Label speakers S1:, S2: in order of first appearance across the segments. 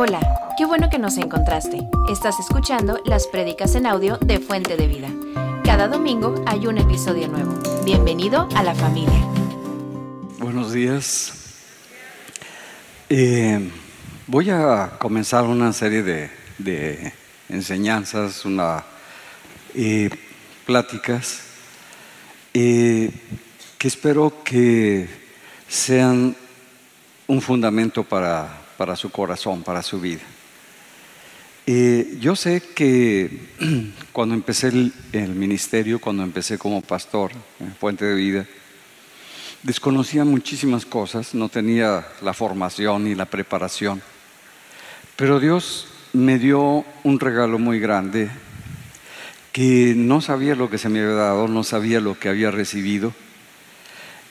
S1: Hola, qué bueno que nos encontraste. Estás escuchando las prédicas en audio de Fuente de Vida. Cada domingo hay un episodio nuevo. Bienvenido a la familia.
S2: Buenos días. Eh, voy a comenzar una serie de, enseñanzas, una, eh, pláticas, eh, que espero que sean un fundamento para, para su corazón, para su vida. Yo sé que cuando empecé el, el, ministerio, cuando empecé como pastor en Fuente de Vida, desconocía muchísimas cosas, no tenía la formación ni la preparación, pero Dios me dio un regalo muy grande que no sabía lo que se me había dado, no sabía lo que había recibido,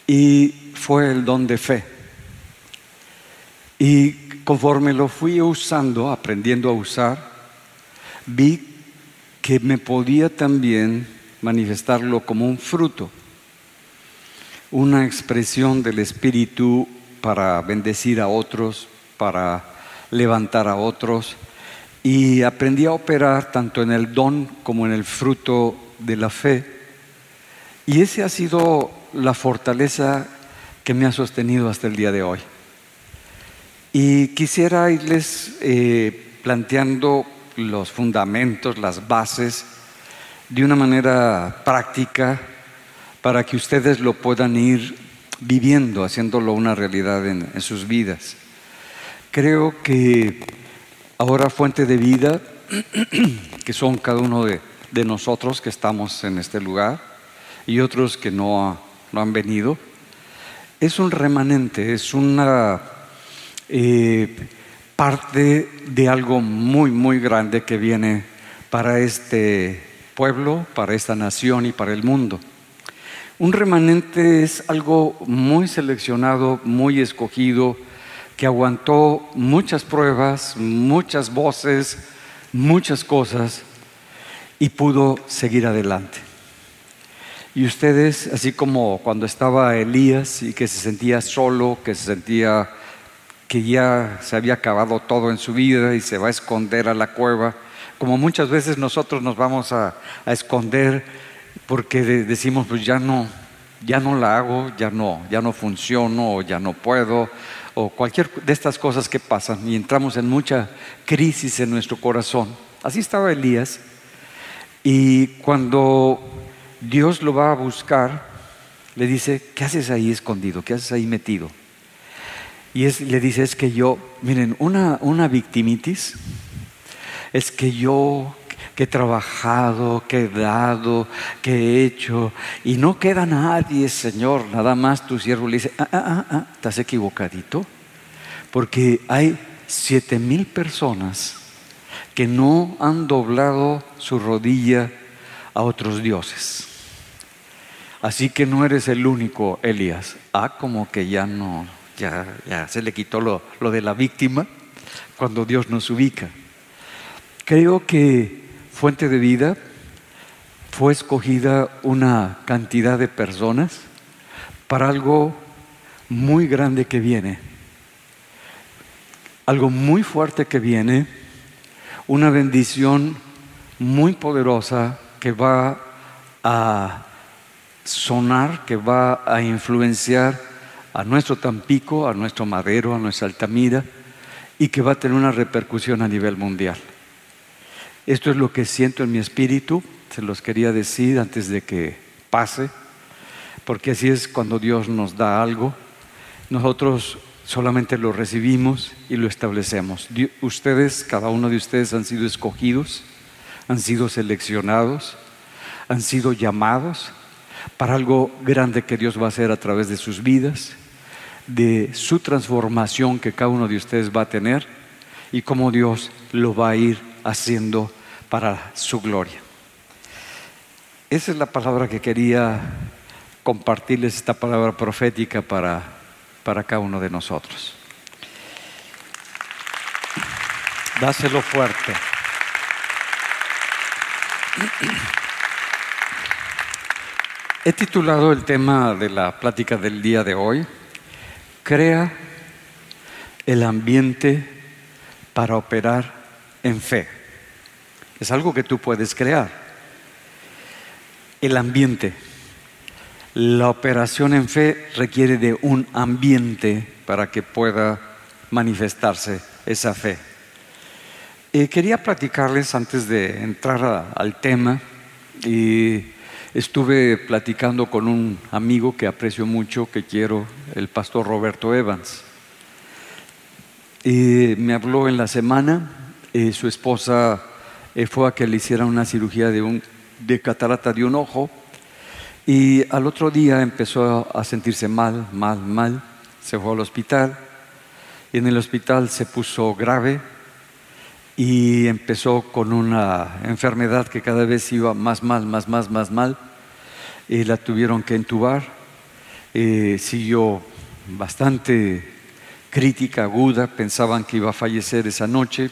S2: y fue el don de fe. Y conforme lo fui usando, aprendiendo a usar, vi que me podía también manifestarlo como un fruto, una expresión del Espíritu para bendecir a otros, para levantar a otros, y aprendí a operar tanto en el don como en el fruto de la fe. Y esa ha sido la fortaleza que me ha sostenido hasta el día de hoy. Y quisiera irles eh, planteando los fundamentos, las bases, de una manera práctica para que ustedes lo puedan ir viviendo, haciéndolo una realidad en, sus vidas. Creo que ahora fuente de vida, que son cada uno de, de, nosotros que estamos en este lugar y otros que no, no han venido, es un remanente, es una eh, parte de algo muy, muy grande que viene para este pueblo, para esta nación y para el mundo. Un remanente es algo muy seleccionado, muy escogido, que aguantó muchas pruebas, muchas voces, muchas cosas y pudo seguir adelante. Y ustedes, así como cuando estaba Elías y que se sentía solo, que se sentía que ya se había acabado todo en su vida y se va a esconder a la cueva, como muchas veces nosotros nos vamos a, a esconder porque decimos, pues ya no, ya no la hago, ya no, ya no funciono, o ya no puedo, o cualquier de estas cosas que pasan y entramos en mucha crisis en nuestro corazón. Así estaba Elías y cuando Dios lo va a buscar, le dice, ¿qué haces ahí escondido? ¿Qué haces ahí metido? Y le dice, es que yo, miren, una, una victimitis es que yo que he trabajado, que he dado, que he hecho, y no queda nadie, Señor, nada más tu siervo le dice, ah, ah, ah, ah, estás equivocadito, porque hay siete mil personas que no han doblado su rodilla a otros dioses. Así que no eres el único, Elías. Ah, como que ya no, ya, se le quitó lo, lo de la víctima cuando Dios nos ubica. Creo que Fuente de Vida fue escogida una cantidad de personas para algo muy grande que viene, algo muy fuerte que viene, una bendición muy poderosa que va a sonar, que va a influenciar a nuestro Tampico, a nuestro Madero, a nuestra Altamira y que va a tener una repercusión a nivel mundial. Esto es lo que siento en mi espíritu, se los quería decir antes de que pase, porque así es cuando Dios nos da algo, nosotros solamente lo recibimos y lo establecemos. Ustedes, cada uno de ustedes han sido escogidos, han sido seleccionados, han sido llamados para algo grande que Dios va a hacer a través de sus vidas, de su transformación que cada uno de ustedes va a tener y cómo Dios lo va a ir haciendo para su gloria. Esa es la palabra que quería compartirles, esta palabra profética para, para cada uno de nosotros. Dáselo fuerte. He titulado el tema de la plática del día de hoy, Crea el ambiente para operar en fe. Es algo que tú puedes crear. El ambiente. La operación en fe requiere de un ambiente para que pueda manifestarse esa fe. Eh, quería platicarles antes de entrar al tema y estuve platicando con un amigo que aprecio mucho, que quiero, el pastor Roberto Evans. Y me habló en la semana, eh, su esposa eh, fue a que le hiciera una cirugía de, un, de catarata de un ojo y al otro día empezó a sentirse mal, mal, mal. Se fue al hospital y en el hospital se puso grave y empezó con una enfermedad que cada vez iba más mal, más, más, más mal. Y la tuvieron que entubar. Eh, siguió bastante crítica aguda, pensaban que iba a fallecer esa noche.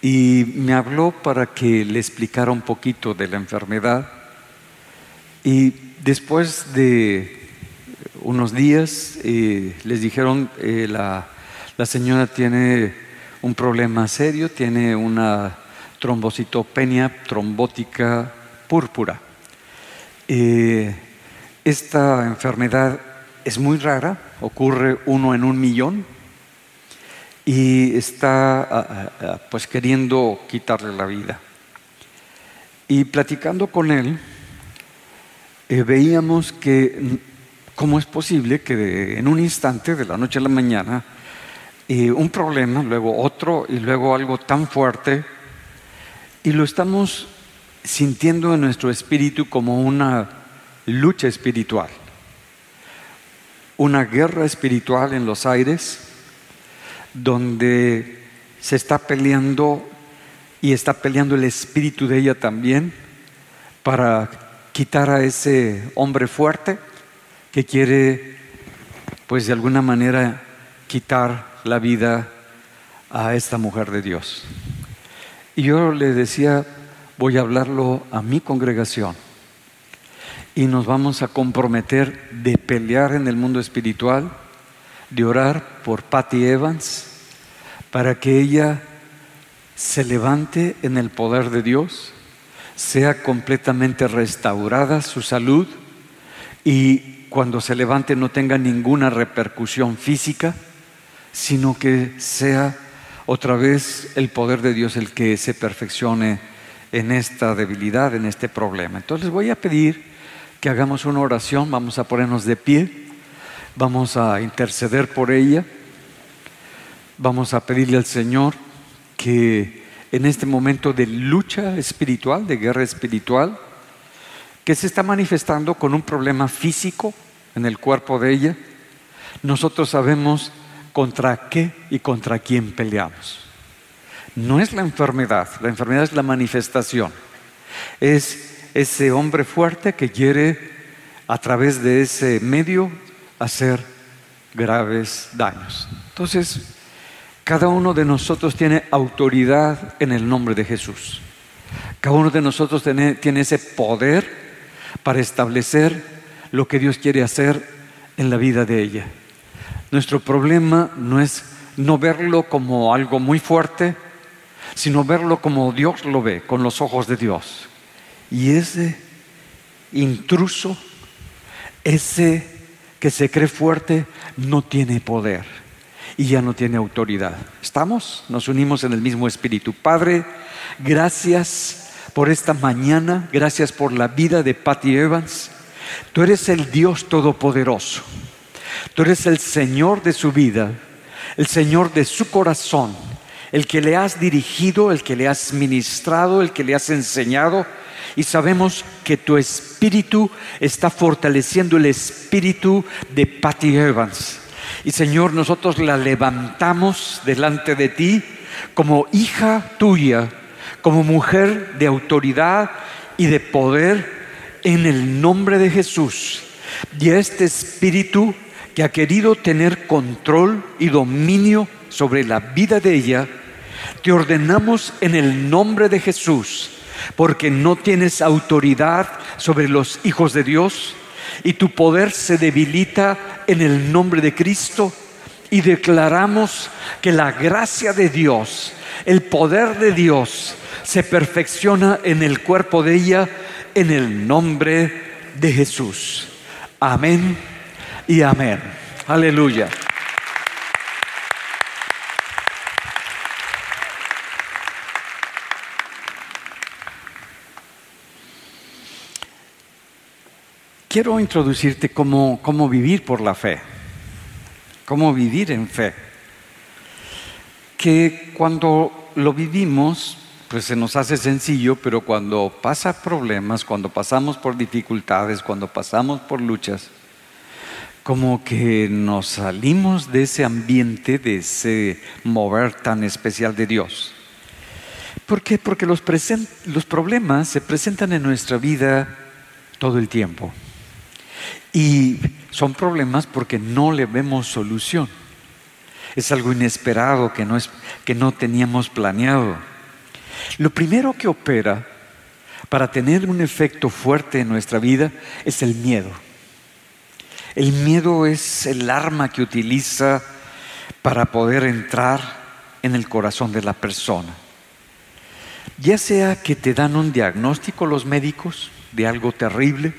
S2: Y me habló para que le explicara un poquito de la enfermedad y después de unos días eh, les dijeron, eh, la, señora tiene un problema serio, tiene una trombocitopenia trombótica púrpura. Eh, esta enfermedad es muy rara, ocurre uno en un millón y está pues queriendo quitarle la vida. Y platicando con él, eh, veíamos que mm, cómo es posible que en un instante, de la noche a la mañana, eh, un problema, luego otro y luego algo tan fuerte, y lo estamos sintiendo en nuestro espíritu como una lucha espiritual, una guerra espiritual en los aires, donde se está peleando y está peleando el espíritu de ella también para quitar a ese hombre fuerte que quiere, pues de alguna manera, quitar la vida a esta mujer de Dios. Y yo le decía, voy a hablarlo a mi congregación y nos vamos a comprometer de pelear en el mundo espiritual, de orar por Patty Evans, para que ella se levante en el poder de Dios sea completamente restaurada su salud y cuando se levante no tenga ninguna repercusión física, sino que sea otra vez el poder de Dios el que se perfeccione en esta debilidad, en este problema. Entonces voy a pedir que hagamos una oración, vamos a ponernos de pie, vamos a interceder por ella, vamos a pedirle al Señor que en este momento de lucha espiritual, de guerra espiritual, que se está manifestando con un problema físico en el cuerpo de ella, nosotros sabemos contra qué y contra quién peleamos. No es la enfermedad, la enfermedad es la manifestación. Es ese hombre fuerte que quiere a través de ese medio hacer graves daños. Entonces, cada uno de nosotros tiene autoridad en el nombre de Jesús. Cada uno de nosotros tiene, ese poder para establecer lo que Dios quiere hacer en la vida de ella. Nuestro problema no es no verlo como algo muy fuerte, sino verlo como Dios lo ve, con los ojos de Dios. Y ese intruso, ese que se cree fuerte, no tiene poder y ya no tiene autoridad. ¿Estamos? Nos unimos en el mismo espíritu. Padre, gracias por esta mañana, gracias por la vida de Patty Evans. Tú eres el Dios Todopoderoso. Tú eres el Señor de su vida, el Señor de su corazón, el que le has dirigido, el que le has ministrado, el que le has enseñado. Y sabemos que tu espíritu está fortaleciendo el espíritu de Patty Evans. Y Señor, nosotros la levantamos delante de ti como hija tuya, como mujer de autoridad y de poder en el nombre de Jesús. Y este espíritu que ha querido tener control y dominio sobre la vida de ella, te ordenamos en el nombre de Jesús, porque no tienes autoridad sobre los hijos de Dios y tu poder se debilita en el nombre de Cristo y declaramos que la gracia de Dios, el poder de Dios, se perfecciona en el cuerpo de ella en el nombre de Jesús. Amén y amén. Aleluya. Quiero introducirte cómo, cómo vivir por la fe, cómo vivir en fe. Que cuando lo vivimos, pues se nos hace sencillo, pero cuando pasa problemas, cuando pasamos por dificultades, cuando pasamos por luchas, como que nos salimos de ese ambiente, de ese mover tan especial de Dios. ¿Por qué? Porque los, los problemas se presentan en nuestra vida todo el tiempo. Y son problemas porque no le vemos solución. Es algo inesperado que no, es, que no teníamos planeado. Lo primero que opera para tener un efecto fuerte en nuestra vida es el miedo. El miedo es el arma que utiliza para poder entrar en el corazón de la persona. Ya sea que te dan un diagnóstico los médicos de algo terrible,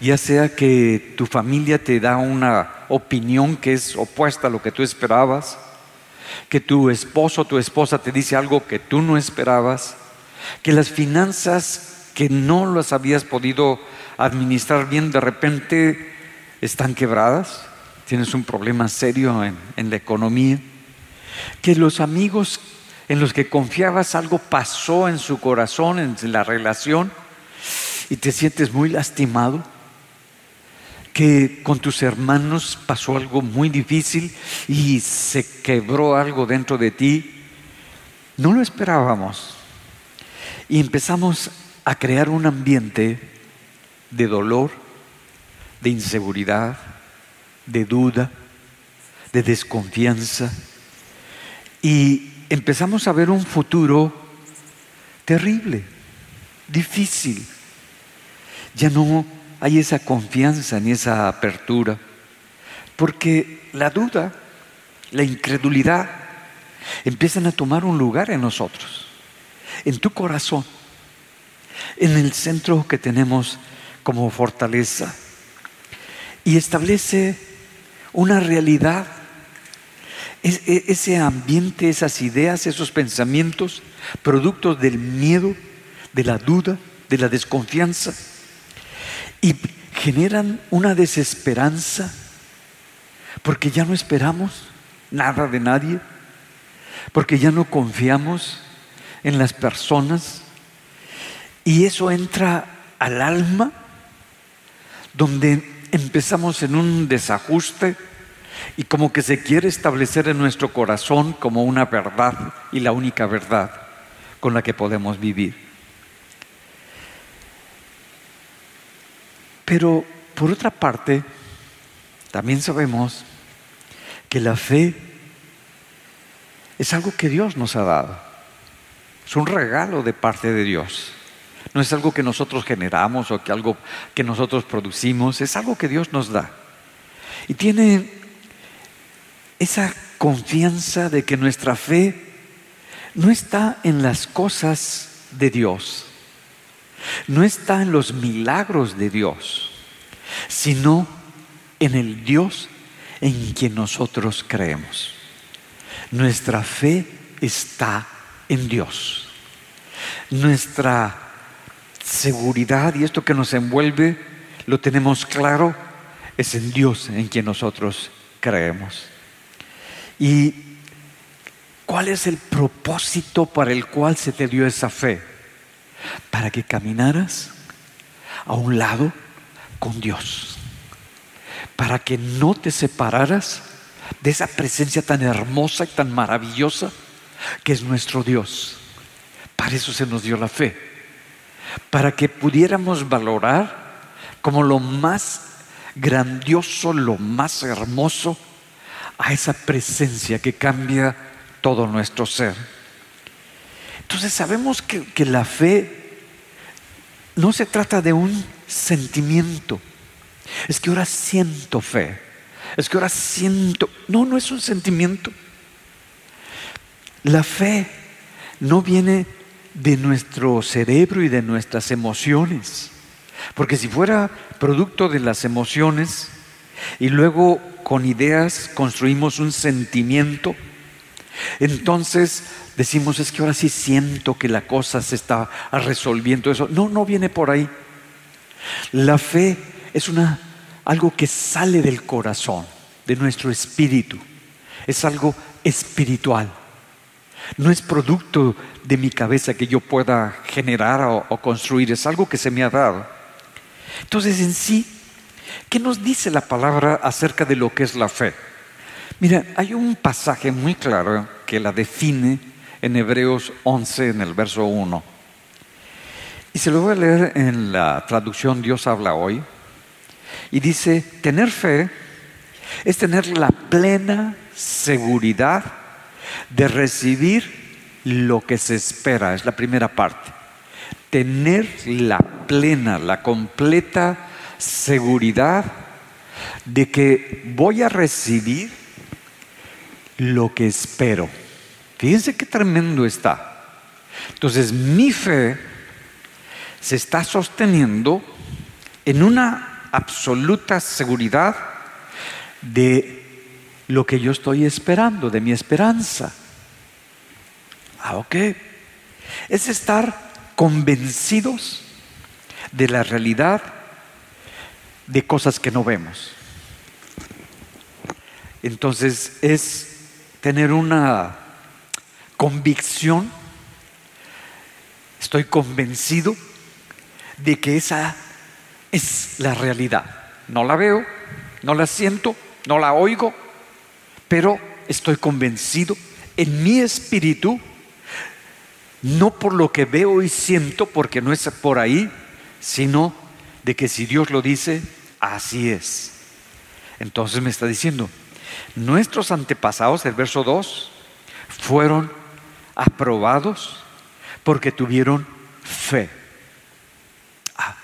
S2: ya sea que tu familia te da una opinión que es opuesta a lo que tú esperabas, que tu esposo o tu esposa te dice algo que tú no esperabas, que las finanzas que no las habías podido administrar bien de repente están quebradas, tienes un problema serio en, la economía, que los amigos en los que confiabas algo pasó en su corazón, en la relación, y te sientes muy lastimado, que con tus hermanos pasó algo muy difícil y se quebró algo dentro de ti, no lo esperábamos. Y empezamos a crear un ambiente de dolor, de inseguridad, de duda, de desconfianza. Y empezamos a ver un futuro terrible, difícil. Ya no hay esa confianza ni esa apertura. Porque la duda, la incredulidad, empiezan a tomar un lugar en nosotros, en tu corazón, en el centro que tenemos como fortaleza. Y establece una realidad, e, ese ambiente, esas ideas, esos pensamientos, productos del miedo, de la duda, de la desconfianza y generan una desesperanza porque ya no esperamos nada de nadie, porque ya no confiamos en las personas y eso entra al alma donde empezamos en un desajuste y como que se quiere establecer en nuestro corazón como una verdad y la única verdad con la que podemos vivir. Pero por otra parte, también sabemos que la fe es algo que Dios nos ha dado. Es un regalo de parte de Dios. No es algo que nosotros generamos o que algo que nosotros producimos, es algo que Dios nos da. Y tiene esa confianza de que nuestra fe no está en las cosas de Dios, no está en los milagros de Dios, sino en el Dios en quien nosotros creemos. Nuestra fe está en Dios. Nuestra seguridad y esto que nos envuelve, lo tenemos claro, es en Dios en quien nosotros creemos. ¿Y cuál es el propósito para el cual se te dio esa fe? para que caminaras a un lado con Dios, para que no te separaras de esa presencia tan hermosa y tan maravillosa que es nuestro Dios. Para eso se nos dio la fe, para que pudiéramos valorar como lo más grandioso, lo más hermoso, a esa presencia que cambia todo nuestro ser. Entonces sabemos que, la fe no se trata de un sentimiento. Es que ahora siento fe. es que ahora siento. No, no es un sentimiento. La fe no viene de nuestro cerebro y de nuestras emociones. Porque si fuera producto de las emociones y luego con ideas construimos un sentimiento, entonces decimos es que ahora sí siento que la cosa se está resolviendo eso. No, no viene por ahí. La fe es una algo que sale del corazón, de nuestro espíritu. Es algo espiritual. No es producto de mi cabeza que yo pueda generar o, construir, es algo que se me ha dado. Entonces, en sí, ¿qué nos dice la palabra acerca de lo que es la fe? Mira, hay un pasaje muy claro que la define en Hebreos 11, en el verso 1. Y se lo voy a leer en la traducción Dios habla hoy. Y dice, tener fe es tener la plena seguridad de recibir lo que se espera, es la primera parte. Tener la plena, la completa seguridad de que voy a recibir lo que espero. Fíjense qué tremendo está. Entonces mi fe se está sosteniendo en una absoluta seguridad de lo que yo estoy esperando, de mi esperanza. Ah, ok. Es estar convencidos de la realidad de cosas que no vemos. Entonces es tener una convicción, estoy convencido de que esa es la realidad. No la veo, no la siento, no la oigo, pero estoy convencido en mi espíritu, no por lo que veo y siento, porque no es por ahí, sino de que si Dios lo dice, así es. Entonces me está diciendo, nuestros antepasados, el verso 2, fueron aprobados porque tuvieron fe. Ah,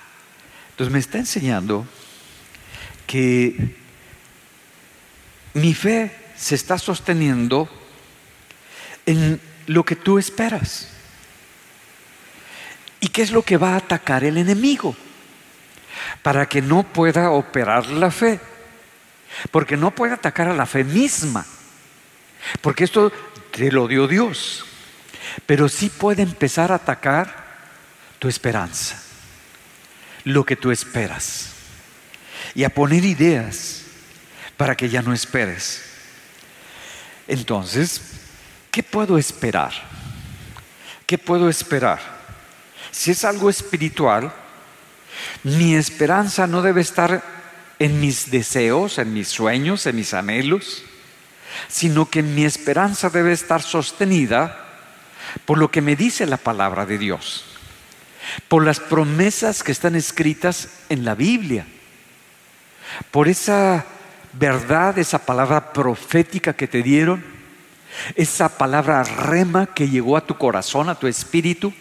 S2: entonces me está enseñando que mi fe se está sosteniendo en lo que tú esperas. ¿Y qué es lo que va a atacar el enemigo? Para que no pueda operar la fe. Porque no puede atacar a la fe misma. Porque esto te lo dio Dios. Pero sí puede empezar a atacar tu esperanza. Lo que tú esperas. Y a poner ideas para que ya no esperes. Entonces, ¿qué puedo esperar? ¿Qué puedo esperar? Si es algo espiritual, mi esperanza no debe estar en mis deseos, en mis sueños, en mis anhelos, sino que mi esperanza debe estar sostenida por lo que me dice la palabra de Dios, por las promesas que están escritas en la Biblia, por esa verdad, esa palabra profética que te dieron, esa palabra rema que llegó a tu corazón, a tu espíritu,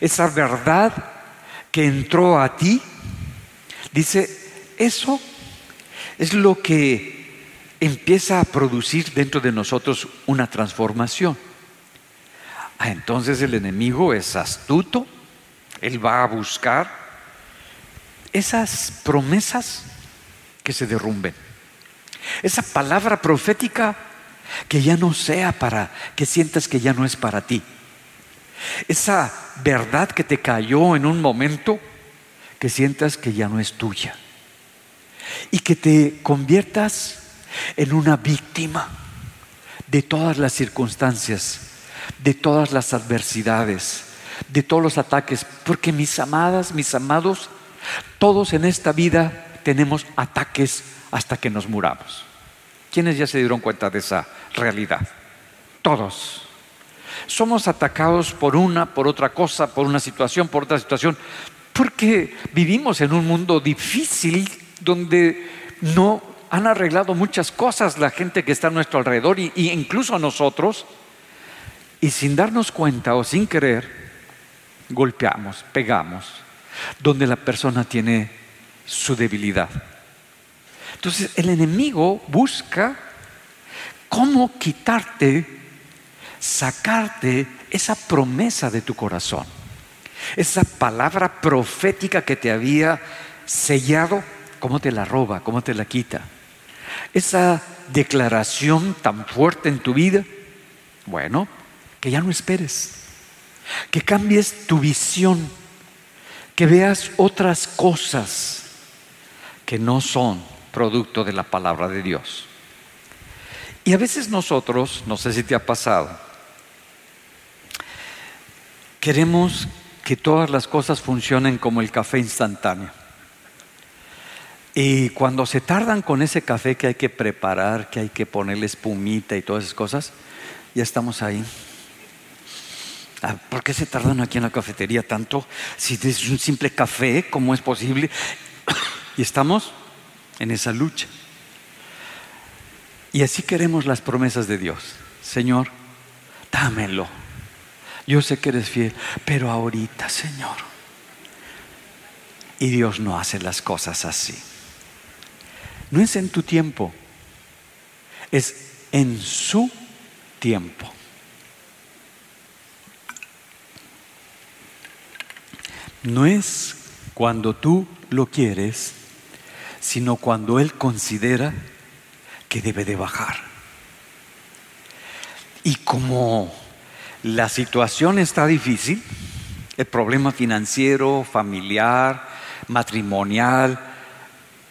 S2: esa verdad que entró a ti, dice, eso es lo que empieza a producir dentro de nosotros una transformación. Ah, entonces el enemigo es astuto, él va a buscar esas promesas que se derrumben. Esa palabra profética que ya no sea para, que sientas que ya no es para ti. Esa verdad que te cayó en un momento que sientas que ya no es tuya. Y que te conviertas en una víctima de todas las circunstancias, de todas las adversidades, de todos los ataques. Porque mis amadas, mis amados, todos en esta vida tenemos ataques hasta que nos muramos. ¿Quiénes ya se dieron cuenta de esa realidad? Todos. Somos atacados por una, por otra cosa, por una situación, por otra situación, porque vivimos en un mundo difícil donde no han arreglado muchas cosas la gente que está a nuestro alrededor y, incluso nosotros, y sin darnos cuenta o sin querer, golpeamos, pegamos, donde la persona tiene su debilidad. Entonces el enemigo busca cómo quitarte, sacarte esa promesa de tu corazón, esa palabra profética que te había sellado, cómo te la roba, cómo te la quita. Esa declaración tan fuerte en tu vida, bueno, que ya no esperes, que cambies tu visión, que veas otras cosas que no son producto de la palabra de Dios. Y a veces nosotros, no sé si te ha pasado, queremos que todas las cosas funcionen como el café instantáneo. Y cuando se tardan con ese café que hay que preparar, que hay que ponerle espumita y todas esas cosas, ya estamos ahí. Ah, ¿Por qué se tardan aquí en la cafetería tanto? Si es un simple café, ¿cómo es posible? Y estamos en esa lucha. Y así queremos las promesas de Dios. Señor, dámelo. Yo sé que eres fiel, pero ahorita, Señor. Y Dios no hace las cosas así. No es en tu tiempo, es en su tiempo. No es cuando tú lo quieres, sino cuando Él considera que debe de bajar. Y como la situación está difícil, el problema financiero, familiar, matrimonial,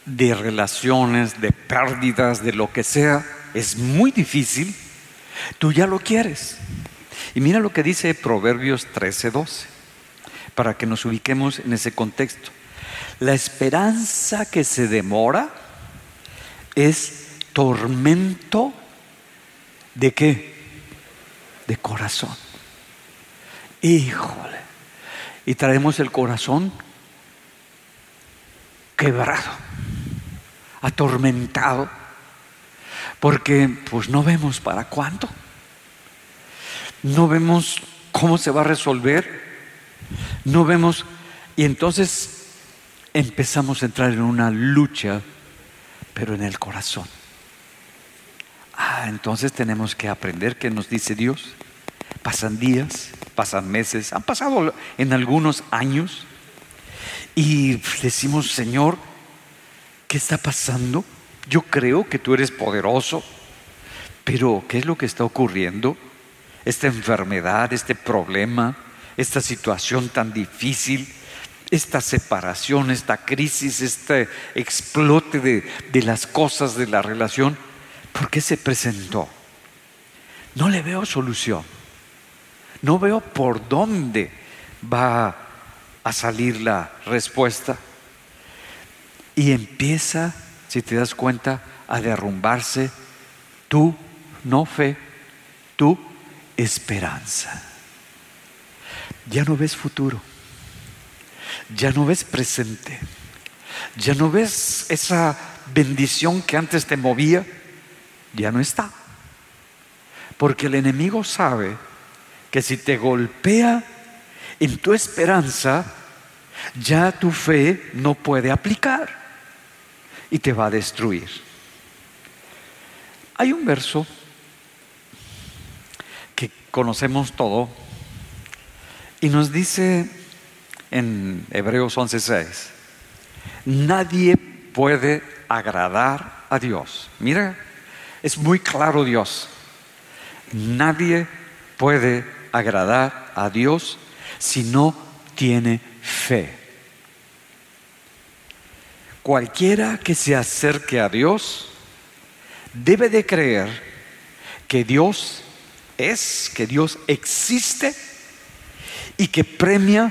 S2: de relaciones, de pérdidas, de lo que sea, es muy difícil, tú ya lo quieres. Y mira lo que dice Proverbios 13:12, para que nos ubiquemos en ese contexto. La esperanza que se demora es tormento de qué? De corazón. Híjole. Y traemos el corazón quebrado, atormentado, porque pues no vemos para cuánto. No vemos cómo se va a resolver. No vemos y entonces empezamos a entrar en una lucha, pero en el corazón. Ah, entonces tenemos que aprender qué nos dice Dios. Pasan días, pasan meses, han pasado en algunos años y decimos, Señor, ¿qué está pasando? Yo creo que tú eres poderoso, pero ¿qué es lo que está ocurriendo? Esta enfermedad, este problema, esta situación tan difícil, esta separación, esta crisis, este explote de, de las cosas de la relación, ¿Por qué se presentó? No le veo solución. No veo por dónde va a salir la respuesta. Y empieza, si te das cuenta, a derrumbarse tu no fe, tu esperanza. Ya no ves futuro, ya no ves presente, ya no ves esa bendición que antes te movía ya no está. Porque el enemigo sabe que si te golpea en tu esperanza, ya tu fe no puede aplicar y te va a destruir. Hay un verso que conocemos todo y nos dice en Hebreos 11:6, nadie puede agradar a Dios. Mira es muy claro Dios. Nadie puede agradar a Dios si no tiene fe. Cualquiera que se acerque a Dios debe de creer que Dios es, que Dios existe y que premia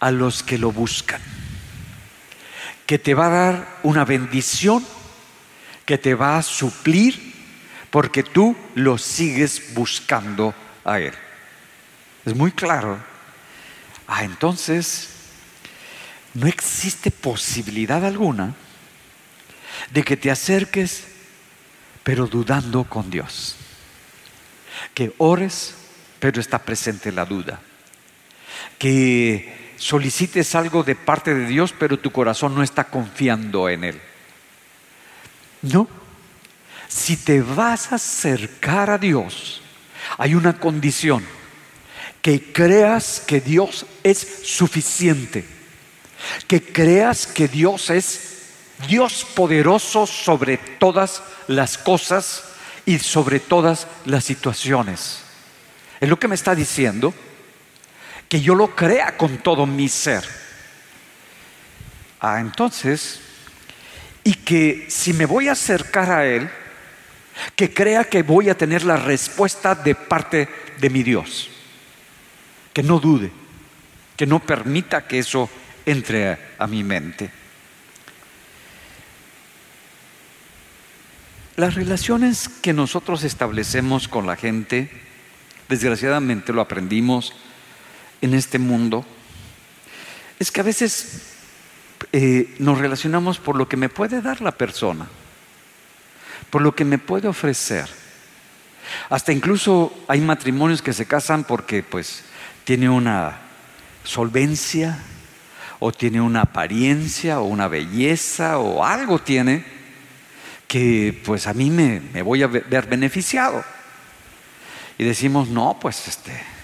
S2: a los que lo buscan, que te va a dar una bendición que te va a suplir porque tú lo sigues buscando a Él. Es muy claro. Ah, entonces, no existe posibilidad alguna de que te acerques, pero dudando con Dios. Que ores, pero está presente la duda. Que solicites algo de parte de Dios, pero tu corazón no está confiando en Él. No. Si te vas a acercar a Dios, hay una condición, que creas que Dios es suficiente, que creas que Dios es Dios poderoso sobre todas las cosas y sobre todas las situaciones. Es lo que me está diciendo, que yo lo crea con todo mi ser. Ah, entonces, y que si me voy a acercar a Él, que crea que voy a tener la respuesta de parte de mi Dios. Que no dude, que no permita que eso entre a, a mi mente. Las relaciones que nosotros establecemos con la gente, desgraciadamente lo aprendimos en este mundo, es que a veces eh, nos relacionamos por lo que me puede dar la persona, por lo que me puede ofrecer. Hasta incluso hay matrimonios que se casan porque pues tiene una solvencia o tiene una apariencia o una belleza o algo tiene que pues a mí me, voy a ver beneficiado. Y decimos, no, pues este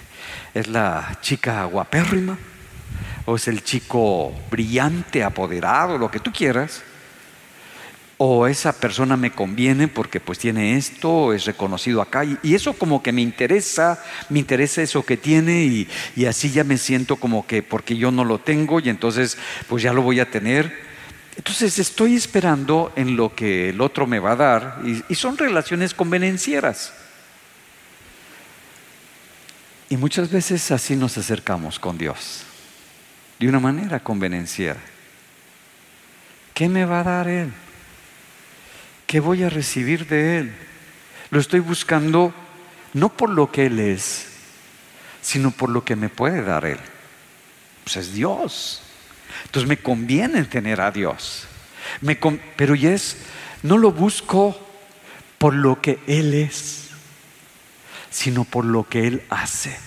S2: es la chica guapérrima, o es el chico brillante, apoderado, lo que tú quieras, o esa persona me conviene porque pues tiene esto, es reconocido acá, y, eso como que me interesa, me interesa eso que tiene, y, y así ya me siento como que porque yo no lo tengo, y entonces pues ya lo voy a tener. Entonces estoy esperando en lo que el otro me va a dar y, son relaciones convenencieras. Y muchas veces así nos acercamos con Dios, de una manera convenenciera. ¿Qué me va a dar Él? ¿Qué voy a recibir de Él? Lo estoy buscando no por lo que Él es, sino por lo que me puede dar Él. Pues es Dios. Entonces me conviene tener a Dios. pero es, no lo busco por lo que Él es, sino por lo que Él hace,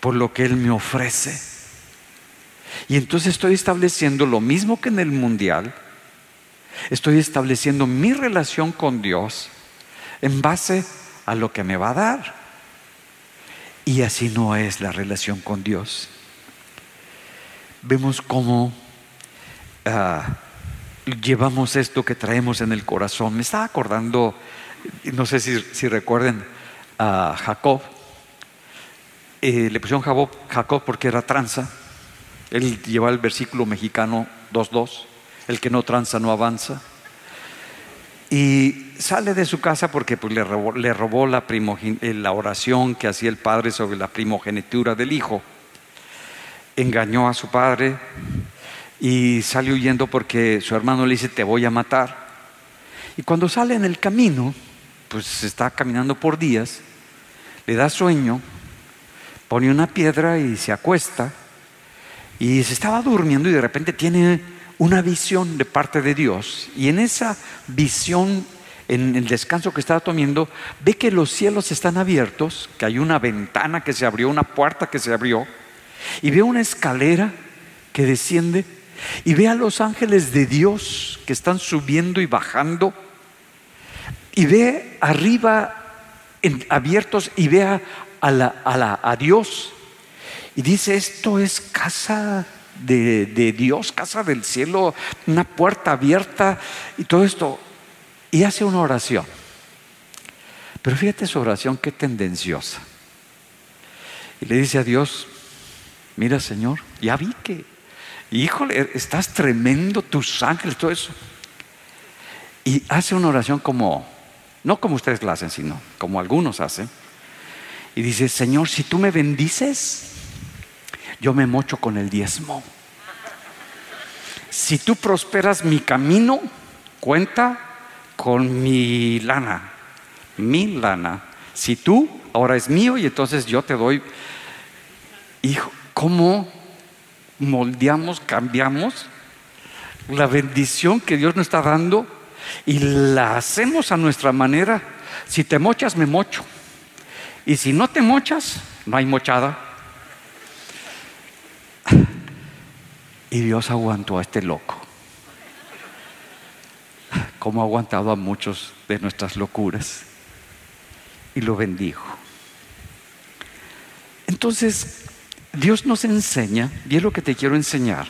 S2: por lo que Él me ofrece. Y entonces estoy estableciendo lo mismo que en el mundial, estoy estableciendo mi relación con Dios en base a lo que me va a dar. Y así no es la relación con Dios vemos cómo ah, llevamos esto que traemos en el corazón. Me estaba acordando, no sé si, recuerden a Jacob. Eh, le pusieron Jacob, porque era tranza. Él lleva el versículo mexicano 2.2, el que no tranza no avanza. Y sale de su casa porque pues, le robó, le robó la, eh, la oración que hacía el padre sobre la primogenitura del hijo engañó a su padre y sale huyendo porque su hermano le dice, te voy a matar. Y cuando sale en el camino, pues está caminando por días, le da sueño, pone una piedra y se acuesta y se estaba durmiendo y de repente tiene una visión de parte de Dios. Y en esa visión, en el descanso que estaba tomando, ve que los cielos están abiertos, que hay una ventana que se abrió, una puerta que se abrió y ve una escalera que desciende y ve a los ángeles de Dios que están subiendo y bajando y ve arriba abiertos y ve a, Dios y dice esto es casa de, de Dios, casa del cielo, una puerta abierta y todo esto y hace una oración. Pero fíjate su oración, qué tendenciosa. Y le dice a Dios, mira Señor, ya vi que, híjole, estás tremendo, tus ángeles, todo eso. Y hace una oración como, no como ustedes la hacen, sino como algunos hacen. Y dice, Señor, si tú me bendices, yo me mocho con el diezmo. Si tú prosperas mi camino, cuenta con mi lana, mi lana. Si tú ahora es mío y entonces yo te doy, hijo, cómo moldeamos, cambiamos la bendición que Dios nos está dando y la hacemos a nuestra manera. Si te mochas, me mocho. Y si no te mochas, no hay mochada. Y Dios aguantó a este loco. cómo ha aguantado a muchos de nuestras locuras y lo bendijo. Entonces, Dios nos enseña, y es lo que te quiero enseñar,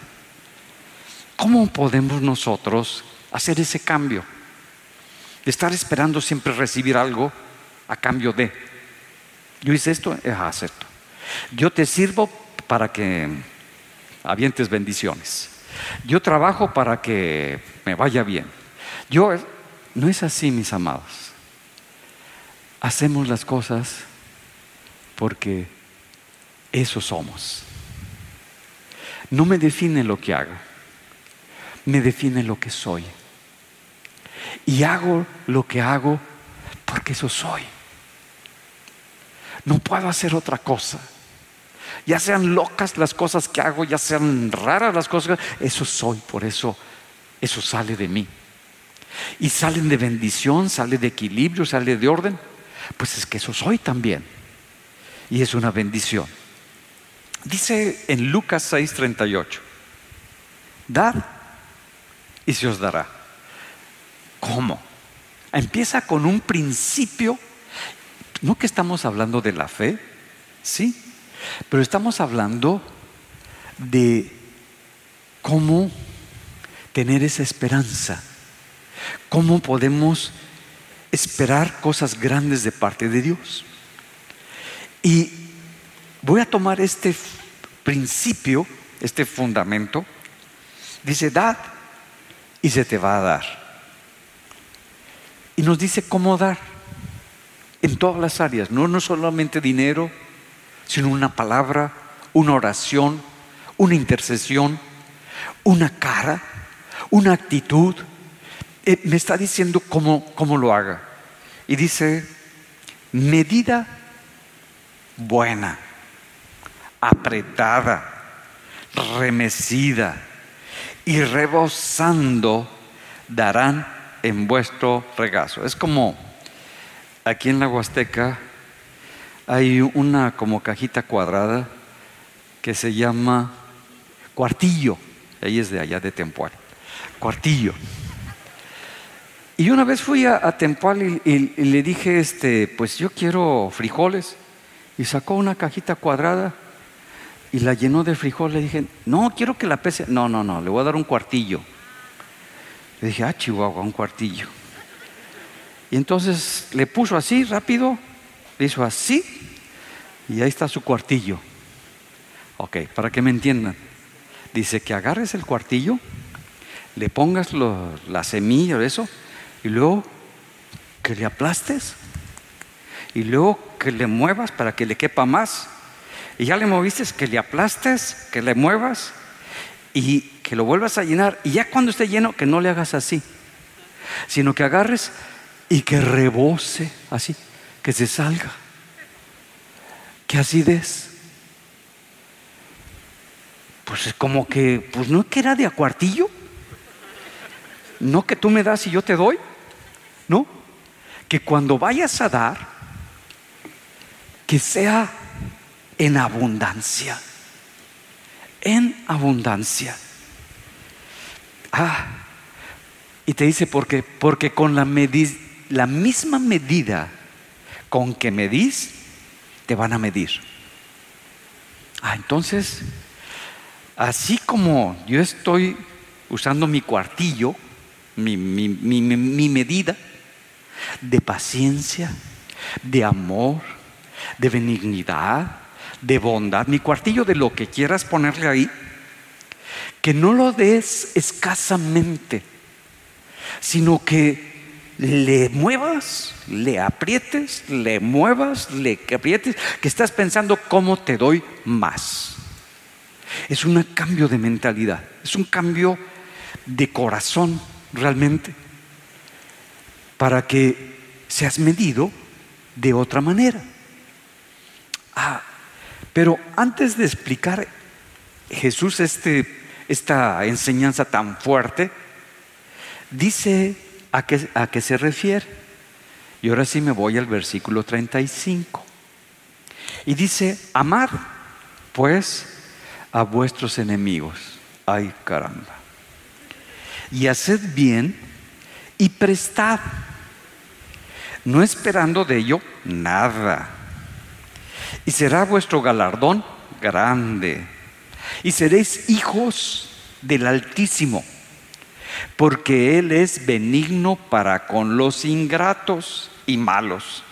S2: cómo podemos nosotros hacer ese cambio, de estar esperando siempre recibir algo a cambio de. Yo hice esto, es acepto. Yo te sirvo para que avientes bendiciones. Yo trabajo para que me vaya bien. Yo no es así, mis amados. Hacemos las cosas porque eso somos. No me define lo que hago, me define lo que soy. Y hago lo que hago porque eso soy. No puedo hacer otra cosa. Ya sean locas las cosas que hago, ya sean raras las cosas, eso soy, por eso eso sale de mí. Y salen de bendición, sale de equilibrio, sale de orden. Pues es que eso soy también. Y es una bendición. Dice en Lucas 6:38, dad y se os dará. ¿Cómo? Empieza con un principio, no que estamos hablando de la fe, sí, pero estamos hablando de cómo tener esa esperanza, cómo podemos esperar cosas grandes de parte de Dios. Y voy a tomar este principio, este fundamento, dice, dad y se te va a dar. Y nos dice cómo dar en todas las áreas, no, no solamente dinero, sino una palabra, una oración, una intercesión, una cara, una actitud. Eh, me está diciendo cómo, cómo lo haga. Y dice, medida buena, apretada, remecida y rebosando darán en vuestro regazo. Es como aquí en la Huasteca hay una como cajita cuadrada que se llama cuartillo. Ahí es de allá de Tempual. Cuartillo. Y una vez fui a, Tempual y, le dije, este, pues yo quiero frijoles. Y sacó una cajita cuadrada y la llenó de frijoles. Le dije, no, quiero que la pese. No, no, no, le voy a dar un cuartillo. Le dije, ah, Chihuahua, un cuartillo. Y entonces le puso así rápido, le hizo así, y ahí está su cuartillo. Ok, para que me entiendan. Dice que agarres el cuartillo, le pongas la semilla o eso, y luego que le aplastes, y luego que le muevas para que le quepa más. Y ya le moviste, que le aplastes, que le muevas, y que lo vuelvas a llenar. Y ya cuando esté lleno que no le hagas así, sino que agarres y que rebose así, que se salga, que así des. Pues es como que, pues no que era de acuartillo, no que tú me das y yo te doy, no, que cuando vayas a dar, que sea en abundancia en abundancia. Ah, y te dice, porque, porque con la, misma medida con que medís, te van a medir. Ah, entonces, así como yo estoy usando mi cuartillo, mi, mi medida de paciencia, de amor, de benignidad, de bondad, mi cuartillo de lo que quieras ponerle ahí, que no lo des escasamente, sino que le muevas, le aprietes, le muevas, le aprietes, que estás pensando cómo te doy más. Es un cambio de mentalidad, es un cambio de corazón realmente, para que seas medido de otra manera. Ah, pero antes de explicar Jesús este, esta enseñanza tan fuerte, dice a qué, a qué se refiere. Y ahora sí me voy al versículo 35. Y dice, amad pues a vuestros enemigos. Ay caramba. Y haced bien y prestad, no esperando de ello nada. Y será vuestro galardón grande. Y seréis hijos del Altísimo, porque Él es benigno para con los ingratos y malos.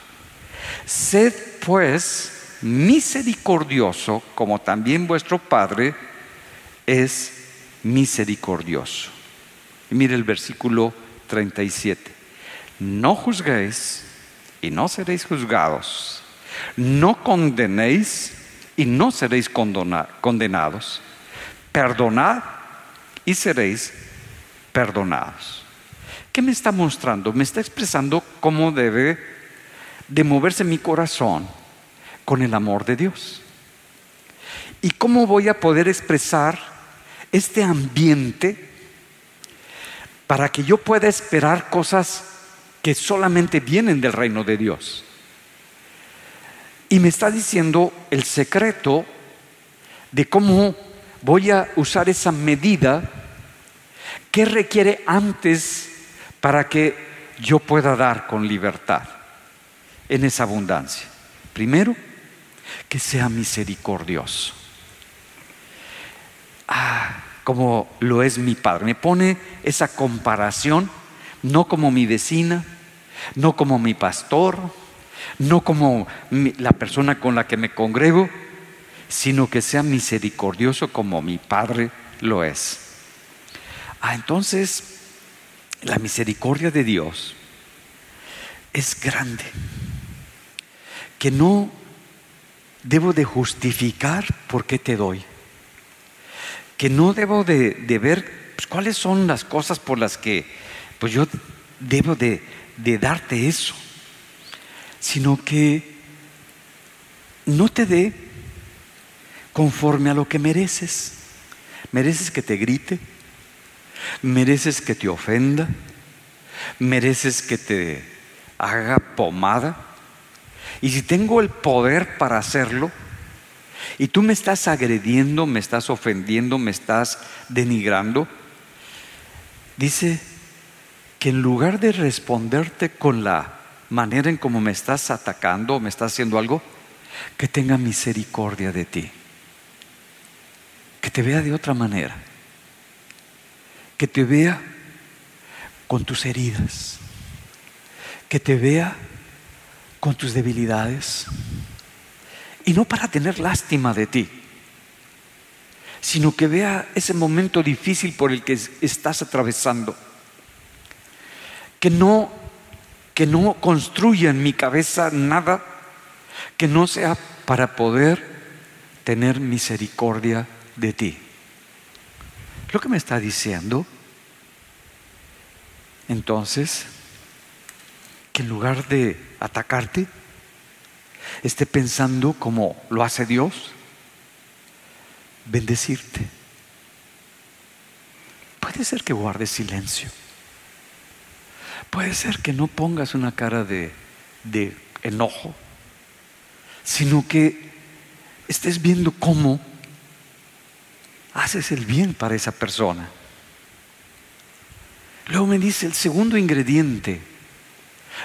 S2: Sed pues misericordioso, como también vuestro Padre es misericordioso. Mire el versículo 37. No juzguéis y no seréis juzgados. No condenéis y no seréis condenados. Perdonad y seréis perdonados. ¿Qué me está mostrando? Me está expresando cómo debe de moverse mi corazón con el amor de Dios. ¿Y cómo voy a poder expresar este ambiente para que yo pueda esperar cosas que solamente vienen del reino de Dios. Y me está diciendo el secreto de cómo voy a usar esa medida que requiere antes para que yo pueda dar con libertad en esa abundancia. Primero, que sea misericordioso. Ah, como lo es mi padre. Me pone esa comparación, no como mi vecina, no como mi pastor, no como la persona con la que me congrego, sino que sea misericordioso como mi Padre lo es. Ah, entonces, la misericordia de Dios es grande, que no debo de justificar por qué te doy que no debo de, ver pues, cuáles son las cosas por las que pues yo debo de, de darte eso, sino que no te dé conforme a lo que mereces. Mereces que te grite, mereces que te ofenda, mereces que te haga pomada. Y si tengo el poder para hacerlo, y tú me estás agrediendo, me estás ofendiendo, me estás denigrando, dice que en lugar de responderte con la manera en cómo me estás atacando o me estás haciendo algo, que tenga misericordia de ti, que te vea de otra manera, que te vea con tus heridas, que te vea con tus debilidades. Y no para tener lástima de ti, sino que vea ese momento difícil por el que estás atravesando. Que no, que no construya en mi cabeza nada que no sea para poder tener misericordia de ti. Lo que me está diciendo, entonces, que en lugar de atacarte, esté pensando como lo hace Dios, bendecirte. Puede ser que guardes silencio. Puede ser que no pongas una cara de, enojo, sino que estés viendo cómo haces el bien para esa persona. Luego me dice el segundo ingrediente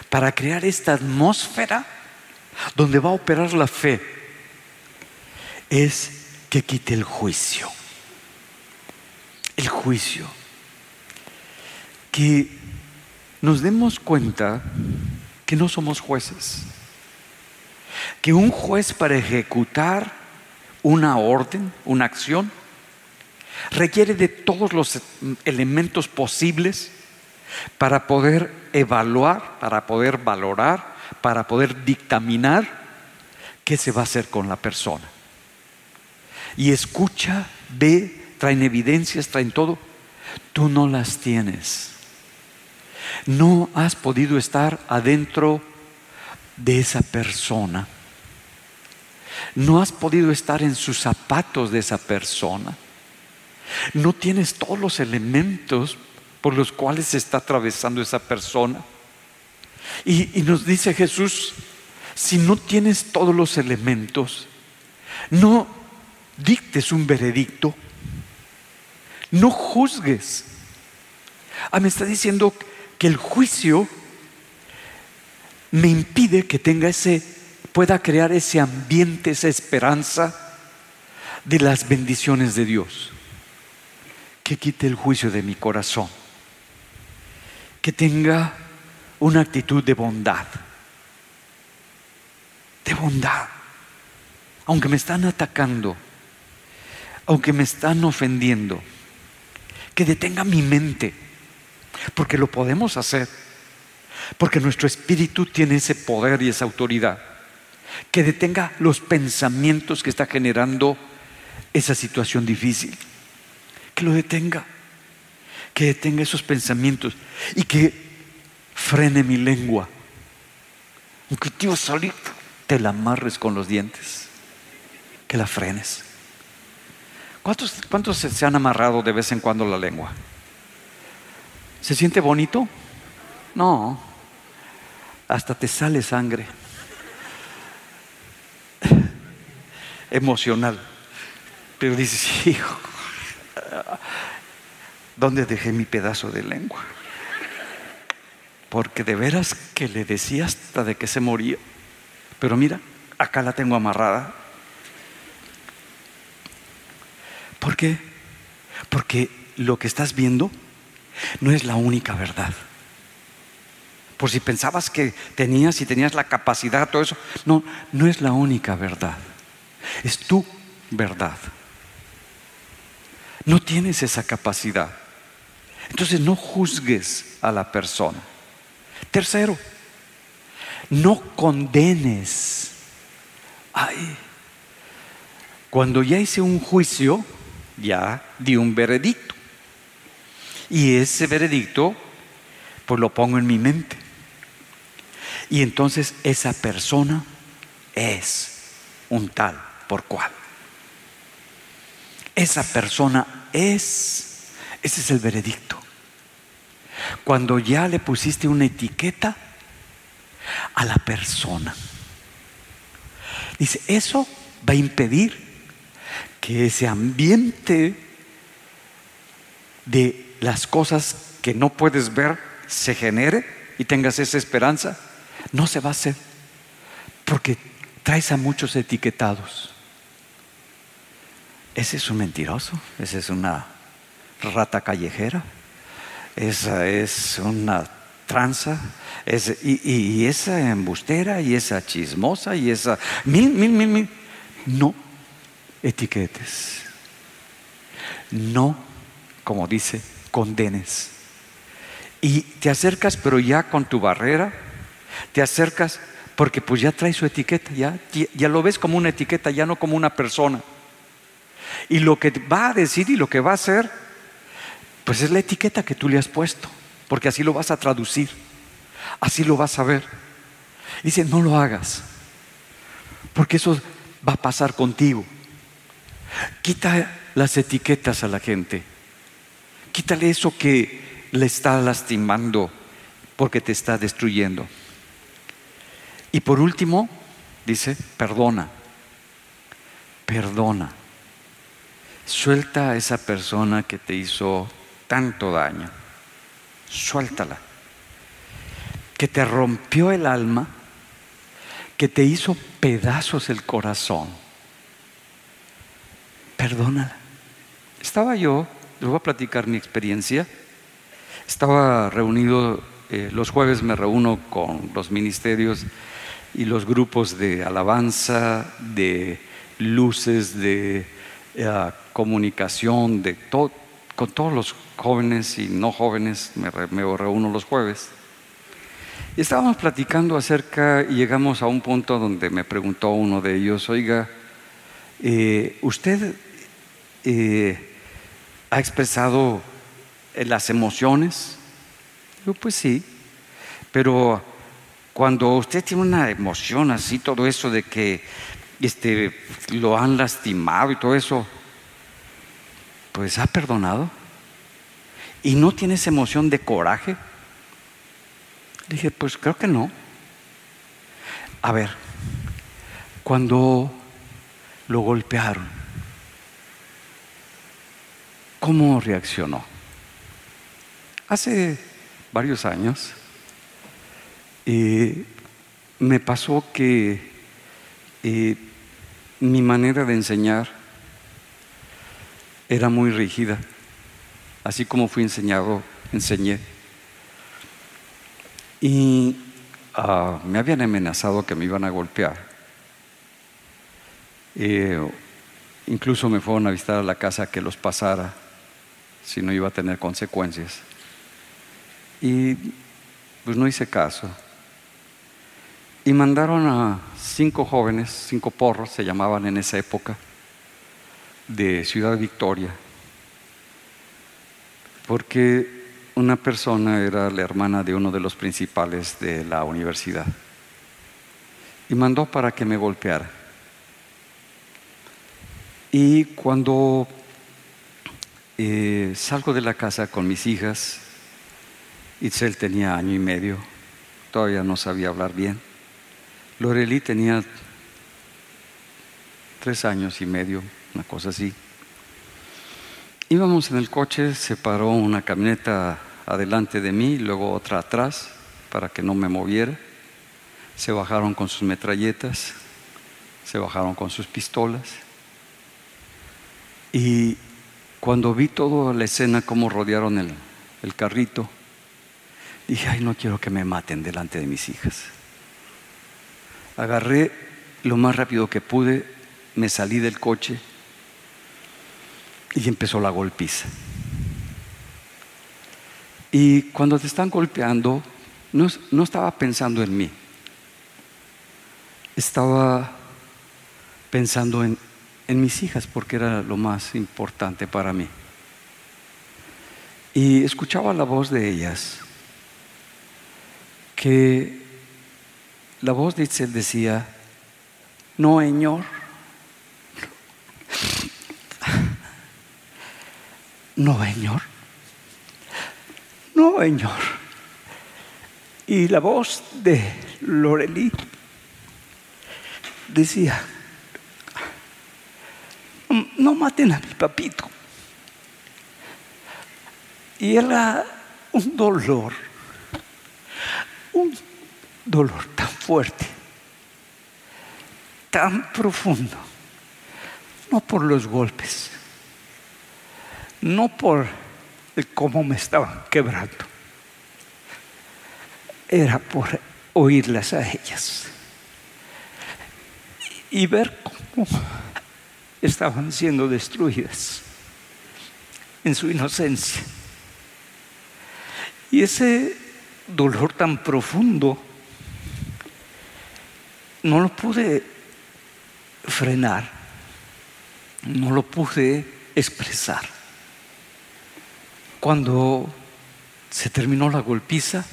S2: para crear esta atmósfera donde va a operar la fe, es que quite el juicio. El juicio. Que nos demos cuenta que no somos jueces. Que un juez para ejecutar una orden, una acción, requiere de todos los elementos posibles para poder evaluar, para poder valorar para poder dictaminar qué se va a hacer con la persona. Y escucha, ve, traen evidencias, traen todo. Tú no las tienes. No has podido estar adentro de esa persona. No has podido estar en sus zapatos de esa persona. No tienes todos los elementos por los cuales se está atravesando esa persona. Y, nos dice Jesús, si no tienes todos los elementos, no dictes un veredicto, no juzgues. Ah, me está diciendo que el juicio me impide que tenga ese, pueda crear ese ambiente, esa esperanza de las bendiciones de Dios. Que quite el juicio de mi corazón. Que tenga una actitud de bondad. De bondad. Aunque me están atacando, aunque me están ofendiendo, que detenga mi mente, porque lo podemos hacer, porque nuestro espíritu tiene ese poder y esa autoridad, que detenga los pensamientos que está generando esa situación difícil. Que lo detenga. Que detenga esos pensamientos y que frene mi lengua. Aunque tío salir, te la amarres con los dientes. Que la frenes. ¿Cuántos, ¿Cuántos se han amarrado de vez en cuando la lengua? ¿Se siente bonito? No. Hasta te sale sangre. Emocional. Pero dices, hijo, ¿dónde dejé mi pedazo de lengua? Porque de veras que le decía hasta de que se moría. Pero mira, acá la tengo amarrada. ¿Por qué? Porque lo que estás viendo no es la única verdad. Por si pensabas que tenías y tenías la capacidad, todo eso. No, no es la única verdad. Es tu verdad. No tienes esa capacidad. Entonces no juzgues a la persona. Tercero, no condenes. Ay, cuando ya hice un juicio, ya di un veredicto. Y ese veredicto, pues lo pongo en mi mente. Y entonces esa persona es un tal por cual. Esa persona es, ese es el veredicto. Cuando ya le pusiste una etiqueta a la persona. Dice, eso va a impedir que ese ambiente de las cosas que no puedes ver se genere y tengas esa esperanza. No se va a hacer porque traes a muchos etiquetados. Ese es un mentiroso, esa es una rata callejera, esa es una tranza, y, esa embustera, y esa chismosa, y esa mil, mil, mil, mil. No etiquetes. No, como dice, condenes. Y te acercas, pero ya con tu barrera, te acercas porque pues ya trae su etiqueta, ya, ya lo ves como una etiqueta, ya no como una persona. Y lo que va a decir y lo que va a hacer, pues es la etiqueta que tú le has puesto, porque así lo vas a traducir, así lo vas a ver. Dice, no lo hagas, porque eso va a pasar contigo. Quita las etiquetas a la gente, quítale eso que le está lastimando porque te está destruyendo. Y por último, dice, perdona, perdona. Suelta a esa persona que te hizo tanto daño. Suéltala. Que te rompió el alma, que te hizo pedazos el corazón. Perdónala. Estaba yo, les voy a platicar mi experiencia. Estaba reunido, eh, los jueves me reúno con los ministerios y los grupos de alabanza, de luces, de eh, comunicación de con todos los jóvenes y no jóvenes, me, reúno los jueves. Estábamos platicando acerca y llegamos a un punto donde me preguntó uno de ellos, oiga, eh, ¿usted ha expresado las emociones? Yo, pues sí, pero cuando usted tiene una emoción así, todo eso de que este, lo han lastimado y todo eso, pues ha perdonado. ¿Y no tiene esa emoción de coraje? Dije, pues creo que no. A ver, cuando lo golpearon, ¿cómo reaccionó? Hace varios años, y me pasó que eh, mi manera de enseñar era muy rígida. Así como fui enseñado, enseñé. Y ah, me habían amenazado que me iban a golpear. Eh, incluso me fueron a visitar a la casa que los pasara, si no iba a tener consecuencias. Y pues no hice caso. Y mandaron a cinco jóvenes, cinco porros se llamaban en esa época, de Ciudad Victoria, porque una persona era la hermana de uno de los principales de la universidad y mandó para que me golpeara. Y cuando eh, salgo de la casa con mis hijas, Itzel tenía año y medio, todavía no sabía hablar bien. Loreli tenía tres años y medio, una cosa así. Íbamos en el coche, se paró una camioneta adelante de mí, luego otra atrás, para que no me moviera. Se bajaron con sus metralletas, se bajaron con sus pistolas. Y cuando vi toda la escena, cómo rodearon el, el carrito, dije, ay, no quiero que me maten delante de mis hijas. Agarré lo más rápido que pude, me salí del coche y empezó la golpiza. Y cuando te están golpeando, no, no estaba pensando en mí, estaba pensando en, en mis hijas porque era lo más importante para mí. Y escuchaba la voz de ellas que la voz de Itzel decía, no, Señor. No, Señor. No, Señor. Y la voz de Lorelí decía, no maten a mi papito. Y era un dolor, un dolor tan fuerte, tan profundo, no por los golpes, no por cómo me estaban quebrando, era por oírlas a ellas y ver cómo estaban siendo destruidas en su inocencia. Y ese dolor tan profundo no lo pude frenar, no lo pude expresar. Cuando se terminó la golpiza,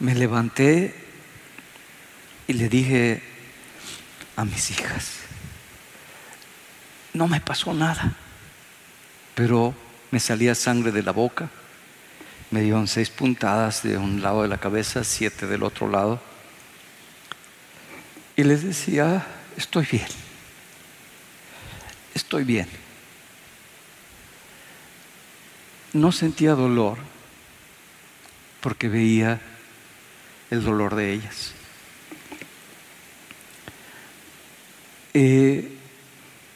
S2: me levanté y le dije a mis hijas, no me pasó nada, pero me salía sangre de la boca, me dieron seis puntadas de un lado de la cabeza, siete del otro lado y les decía, estoy bien, estoy bien. No sentía dolor porque veía el dolor de ellas. Eh,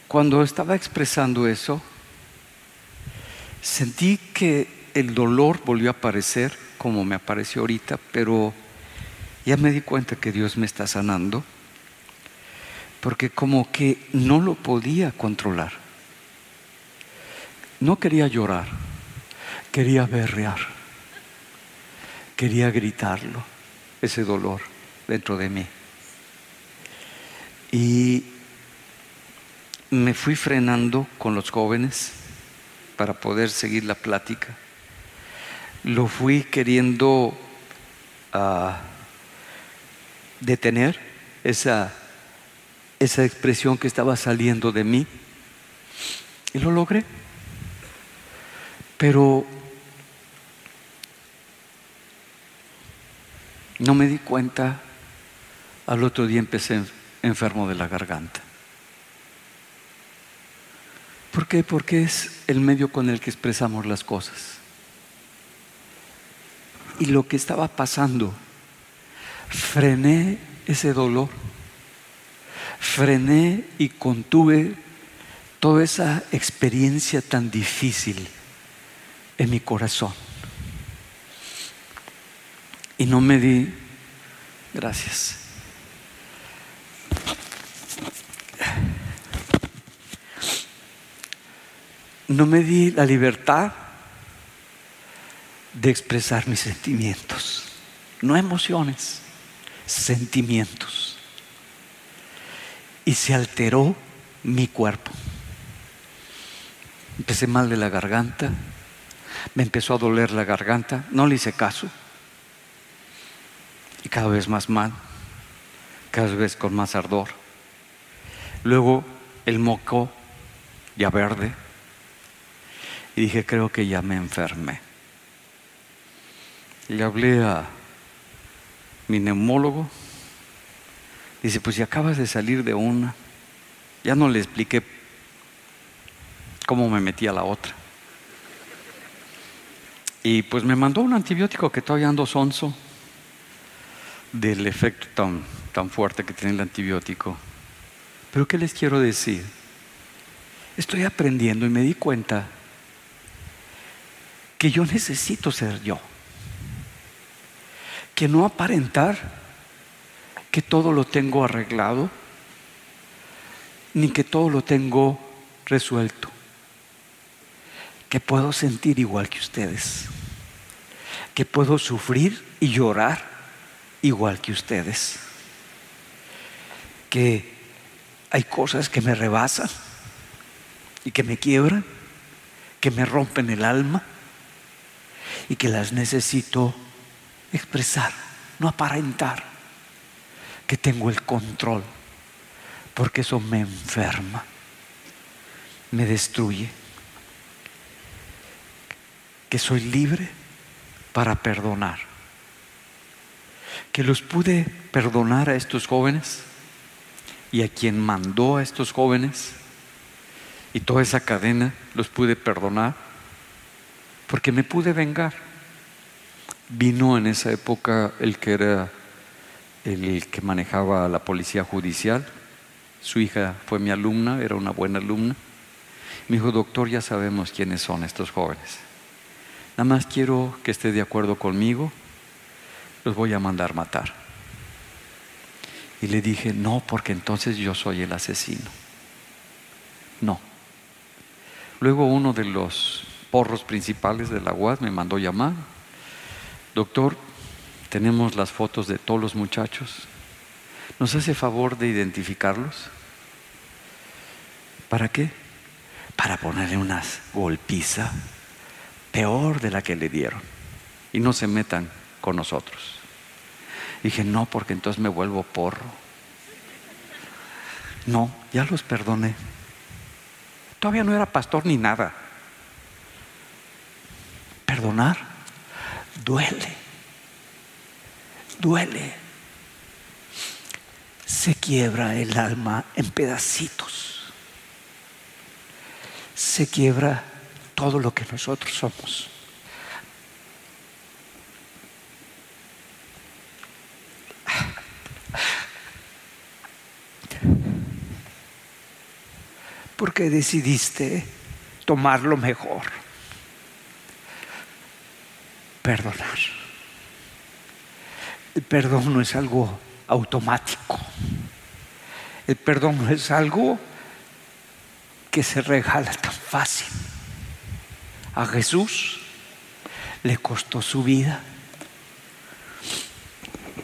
S2: cuando estaba expresando eso, sentí que el dolor volvió a aparecer como me apareció ahorita, pero ya me di cuenta que Dios me está sanando porque como que no lo podía controlar. No quería llorar, quería berrear, quería gritarlo, ese dolor dentro de mí. Y me fui frenando con los jóvenes para poder seguir la plática. Lo fui queriendo ah, detener, esa esa expresión que estaba saliendo de mí. Y lo logré. Pero no me di cuenta. Al otro día empecé enfermo de la garganta. ¿Por qué? Porque es el medio con el que expresamos las cosas. y lo que estaba pasando. Frené ese dolor. Frené y contuve toda esa experiencia tan difícil en mi corazón. Y no me di, gracias. No me di la libertad de expresar mis sentimientos, no emociones, sentimientos. Y se alteró mi cuerpo. Empecé mal de la garganta, me empezó a doler la garganta, no le hice caso. Y cada vez más mal, cada vez con más ardor. Luego el moco ya verde. Y dije, creo que ya me enfermé. Le hablé a mi neumólogo. Dice, pues si acabas de salir de una, ya no le expliqué cómo me metí a la otra. Y pues me mandó un antibiótico que todavía ando sonso del efecto tan, tan fuerte que tiene el antibiótico. Pero ¿qué les quiero decir? Estoy aprendiendo y me di cuenta que yo necesito ser yo. Que no aparentar que todo lo tengo arreglado, ni que todo lo tengo resuelto. Que puedo sentir igual que ustedes. Que puedo sufrir y llorar igual que ustedes. Que hay cosas que me rebasan y que me quiebran, que me rompen el alma y que las necesito expresar, no aparentar que tengo el control, porque eso me enferma, me destruye, que soy libre para perdonar, que los pude perdonar a estos jóvenes y a quien mandó a estos jóvenes y toda esa cadena los pude perdonar porque me pude vengar. Vino en esa época el que era el que manejaba la policía judicial, su hija fue mi alumna, era una buena alumna. Me dijo, doctor, ya sabemos quiénes son estos jóvenes. Nada más quiero que esté de acuerdo conmigo, los voy a mandar matar. Y le dije, no, porque entonces yo soy el asesino. No. Luego uno de los porros principales de la UAS me mandó llamar. Doctor, tenemos las fotos de todos los muchachos. ¿Nos hace favor de identificarlos? ¿Para qué? Para ponerle una golpiza peor de la que le dieron. Y no se metan con nosotros. Dije, no, porque entonces me vuelvo porro. No, ya los perdoné. Todavía no era pastor ni nada. Perdonar duele. Duele. Se quiebra el alma en pedacitos. Se quiebra todo lo que nosotros somos. porque decidiste tomar lo mejor. Perdonar. El perdón no es algo automático. El perdón no es algo que se regala tan fácil. A Jesús le costó su vida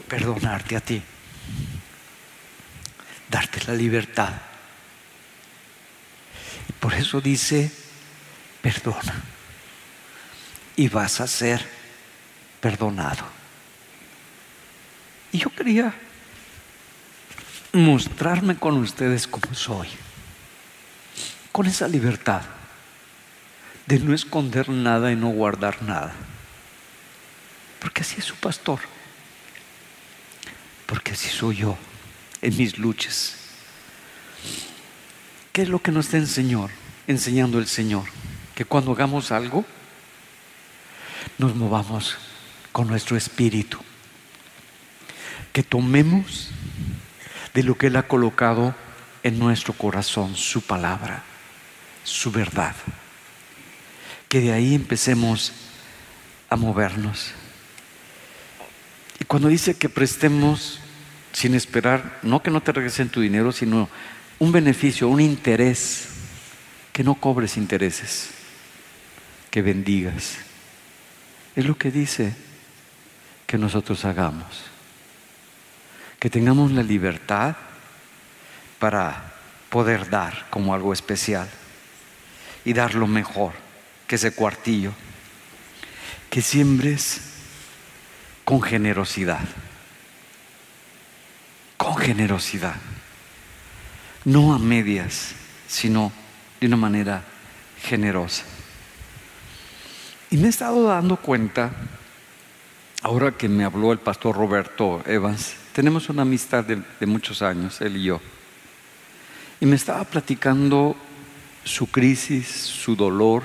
S2: perdonarte a ti, darte la libertad por eso dice, perdona. Y vas a ser perdonado. Y yo quería mostrarme con ustedes como soy. Con esa libertad de no esconder nada y no guardar nada. Porque así es su pastor. Porque así soy yo en mis luchas. ¿Qué es lo que nos está enseñando, enseñando el Señor? Que cuando hagamos algo, nos movamos con nuestro espíritu. Que tomemos de lo que Él ha colocado en nuestro corazón, su palabra, su verdad. Que de ahí empecemos a movernos. Y cuando dice que prestemos sin esperar, no que no te regresen tu dinero, sino un beneficio, un interés, que no cobres intereses, que bendigas. Es lo que dice que nosotros hagamos. Que tengamos la libertad para poder dar como algo especial y dar lo mejor que ese cuartillo. Que siembres con generosidad. Con generosidad. No a medias, sino de una manera generosa. Y me he estado dando cuenta, ahora que me habló el pastor Roberto Evans, tenemos una amistad de, muchos años, él y yo. Y me estaba platicando su crisis, su dolor,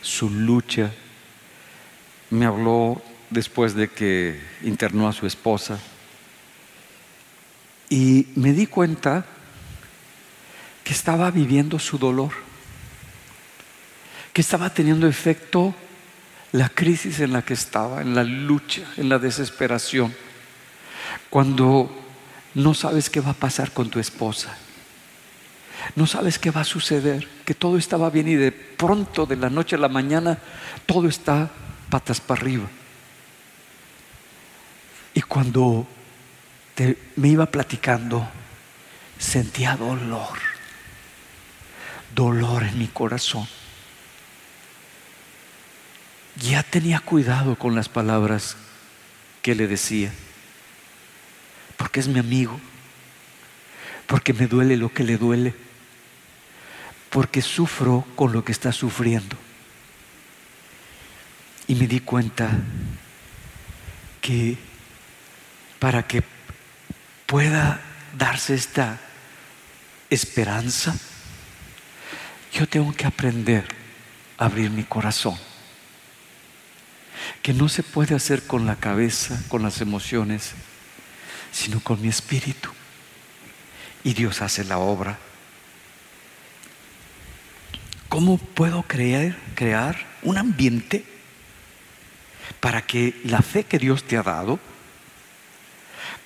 S2: su lucha. Me habló después de que internó a su esposa. Y me di cuenta que estaba viviendo su dolor, que estaba teniendo efecto la crisis en la que estaba, en la lucha, en la desesperación, cuando no sabes qué va a pasar con tu esposa, no sabes qué va a suceder, que todo estaba bien y de pronto, de la noche a la mañana, todo está patas para arriba. Y cuando me iba platicando, sentía dolor, dolor en mi corazón. Ya tenía cuidado con las palabras que le decía, porque es mi amigo, porque me duele lo que le duele porque sufro con lo que está sufriendo. Y me di cuenta que para que pueda darse esta esperanza, yo tengo que aprender a abrir mi corazón. Que no se puede hacer con la cabeza, con las emociones, sino con mi espíritu. Y Dios hace la obra. ¿Cómo puedo crear, crear un ambiente para que la fe que Dios te ha dado,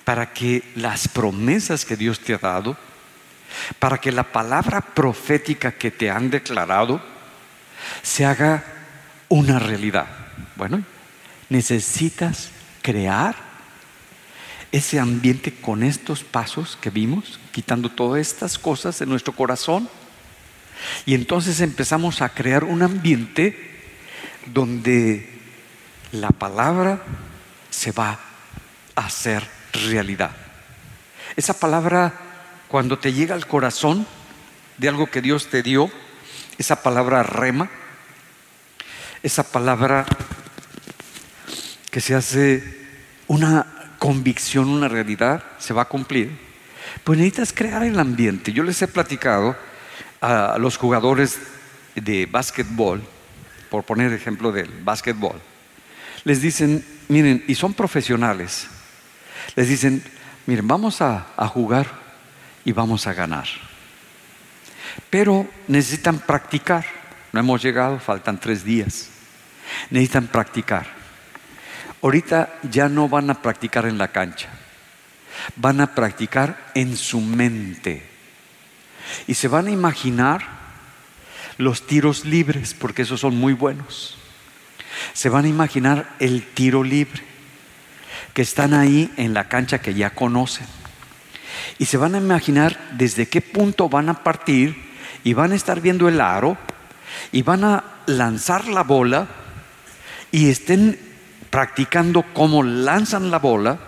S2: para que las promesas que Dios te ha dado, para que la palabra profética que te han declarado se haga una realidad? Bueno, necesitas crear ese ambiente con estos pasos que vimos, quitando todas estas cosas en nuestro corazón y entonces empezamos a crear un ambiente donde la palabra se va a hacer realidad. Esa palabra, cuando te llega al corazón de algo que Dios te dio, esa palabra rema, esa palabra que se hace una convicción, una realidad, se va a cumplir. Pues necesitas crear el ambiente. Yo les he platicado a los jugadores de básquetbol, por poner ejemplo del básquetbol, les dicen, miren, y son profesionales, les dicen, miren, vamos a, a jugar y vamos a ganar. Pero necesitan practicar. No hemos llegado, faltan tres días. Necesitan practicar. Ahorita ya no van a practicar en la cancha, van a practicar en su mente y se van a imaginar los tiros libres, porque esos son muy buenos. Se van a imaginar el tiro libre, que están ahí en la cancha que ya conocen. Y se van a imaginar desde qué punto van a partir y van a estar viendo el aro y van a lanzar la bola y estén practicando cómo lanzan la bola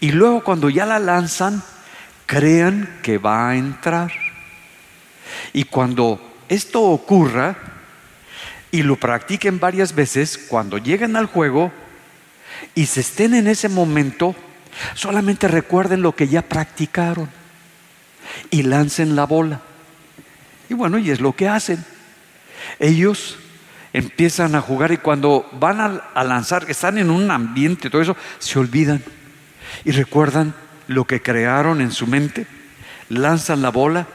S2: y luego cuando ya la lanzan crean que va a entrar. Y cuando esto ocurra y lo practiquen varias veces, cuando lleguen al juego y se estén en ese momento, solamente recuerden lo que ya practicaron y lancen la bola. Y bueno, y es lo que hacen. Ellos empiezan a jugar y cuando van a, lanzar, están en un ambiente, todo eso, se olvidan y recuerdan lo que crearon en su mente, lanzan la bola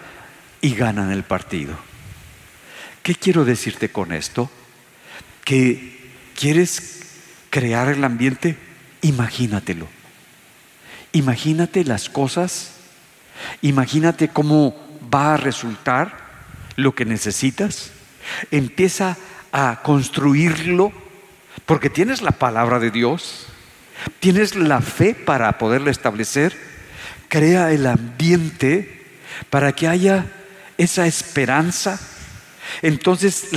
S2: y ganan el partido. ¿Qué quiero decirte con esto? Que quieres crear el ambiente, imagínatelo. Imagínate las cosas, imagínate cómo va a resultar lo que necesitas. Empieza a construirlo porque tienes la palabra de Dios, tienes la fe para poderlo establecer, crea el ambiente para que haya esa esperanza. Entonces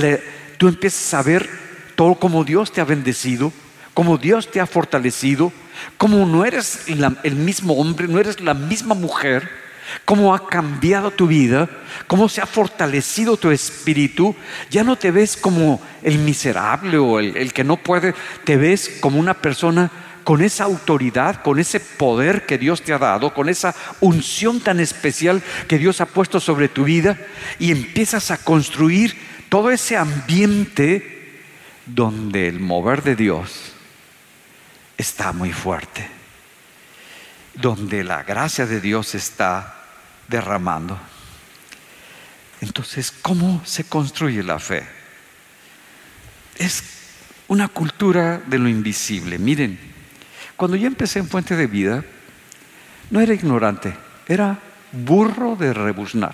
S2: tú empiezas a ver todo como Dios te ha bendecido, como Dios te ha fortalecido, como no eres el mismo hombre, no eres la misma mujer, cómo ha cambiado tu vida, cómo se ha fortalecido tu espíritu. Ya no te ves como el miserable o el, que no puede, te ves como una persona con esa autoridad, con ese poder que Dios te ha dado, con esa unción tan especial que Dios ha puesto sobre tu vida y empiezas a construir todo ese ambiente donde el mover de Dios está muy fuerte, donde la gracia de Dios está derramando. Entonces, ¿cómo se construye la fe? Es una cultura de lo invisible. Miren, cuando yo empecé en Fuente de Vida, no era ignorante, era burro de rebuznar.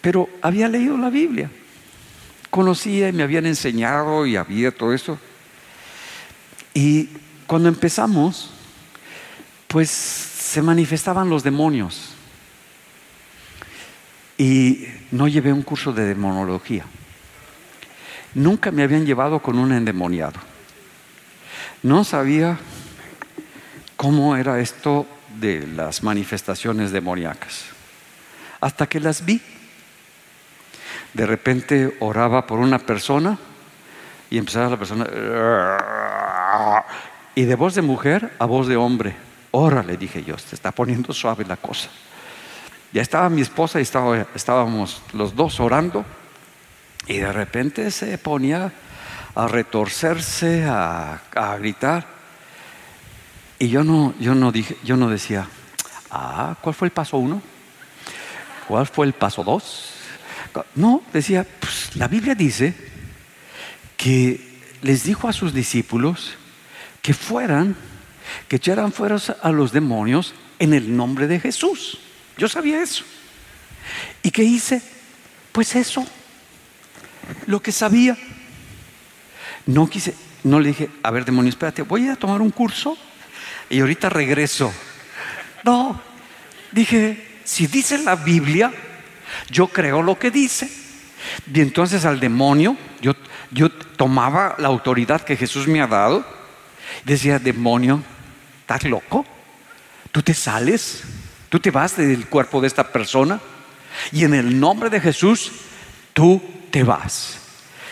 S2: Pero había leído la Biblia, conocía y me habían enseñado y había todo eso. Y cuando empezamos, pues se manifestaban los demonios. Y no llevé un curso de demonología. Nunca me habían llevado con un endemoniado. No sabía cómo era esto de las manifestaciones demoníacas. Hasta que las vi. De repente oraba por una persona y empezaba la persona y de voz de mujer a voz de hombre le dije yo, se está poniendo suave la cosa. Ya estaba mi esposa y estábamos los dos orando y de repente se ponía a retorcerse, a, gritar. Y yo no, yo no dije, yo no decía, ah, ¿cuál fue el paso uno? ¿Cuál fue el paso dos? No, decía, pues la Biblia dice que les dijo a sus discípulos que fueran que echaran fuera a los demonios en el nombre de Jesús. Yo sabía eso. ¿Y qué hice? Pues eso, lo que sabía. No quise, no le dije, a ver, demonio, espérate, voy a tomar un curso y ahorita regreso. No, dije, si dice la Biblia, yo creo lo que dice. Y entonces al demonio, yo, yo tomaba la autoridad que Jesús me ha dado, decía, demonio, ¿Estás loco? ¿Tú te sales? ¿Tú te vas del cuerpo de esta persona? Y en el nombre de Jesús, tú te vas.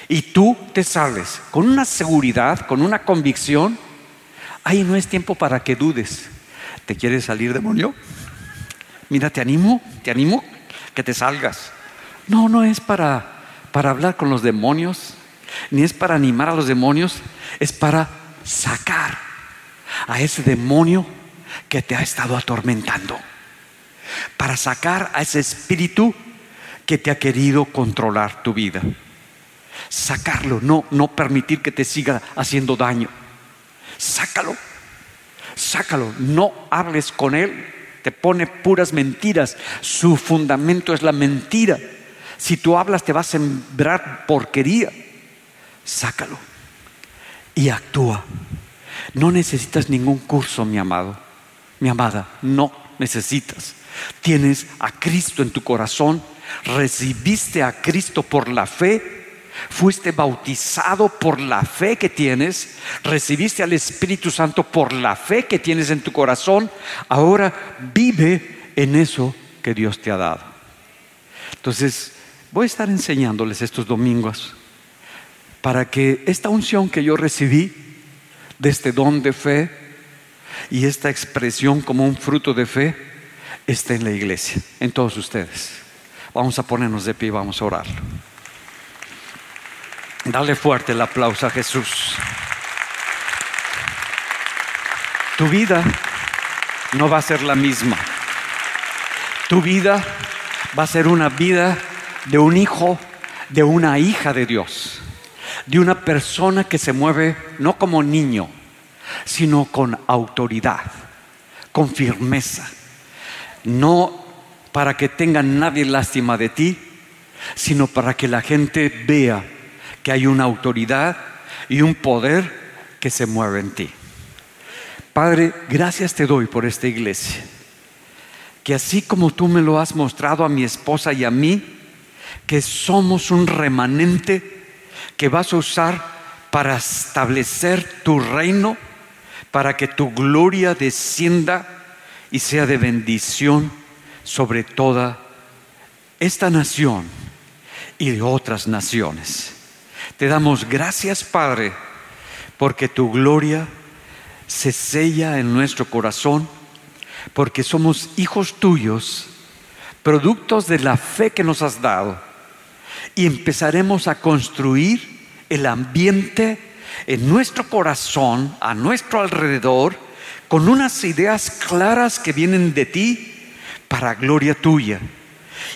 S2: Y tú te sales con una seguridad, con una convicción. Ahí no es tiempo para que dudes. ¿Te quieres salir, demonio? Mira, te animo, te animo que te salgas. No, no es para, para hablar con los demonios, ni es para animar a los demonios, es para sacar a ese demonio que te ha estado atormentando. Para sacar a ese espíritu que te ha querido controlar tu vida. Sacarlo, no, no permitir que te siga haciendo daño. Sácalo, sácalo, no hables con él, te pone puras mentiras. Su fundamento es la mentira. Si tú hablas te va a sembrar porquería. Sácalo y actúa. No necesitas ningún curso, mi amado, mi amada, no necesitas. Tienes a Cristo en tu corazón, recibiste a Cristo por la fe, fuiste bautizado por la fe que tienes, recibiste al Espíritu Santo por la fe que tienes en tu corazón, ahora vive en eso que Dios te ha dado. Entonces, voy a estar enseñándoles estos domingos para que esta unción que yo recibí, de este don de fe y esta expresión como un fruto de fe está en la iglesia, en todos ustedes. Vamos a ponernos de pie y vamos a orar. Dale fuerte el aplauso a Jesús. Tu vida no va a ser la misma. Tu vida va a ser una vida de un hijo, de una hija de Dios, de una persona que se mueve no como niño, sino con autoridad, con firmeza. No para que tenga nadie lástima de ti, sino para que la gente vea que hay una autoridad y un poder que se mueve en ti. Padre, gracias te doy por esta iglesia que así como tú me lo has mostrado a mi esposa y a mí, que somos un remanente que vas a usar para establecer tu reino, para que tu gloria descienda y sea de bendición sobre toda esta nación y de otras naciones. Te damos gracias, Padre, porque tu gloria se sella en nuestro corazón porque somos hijos tuyos, productos de la fe que nos has dado, y empezaremos a construir el ambiente en nuestro corazón, a nuestro alrededor, con unas ideas claras que vienen de ti para gloria tuya.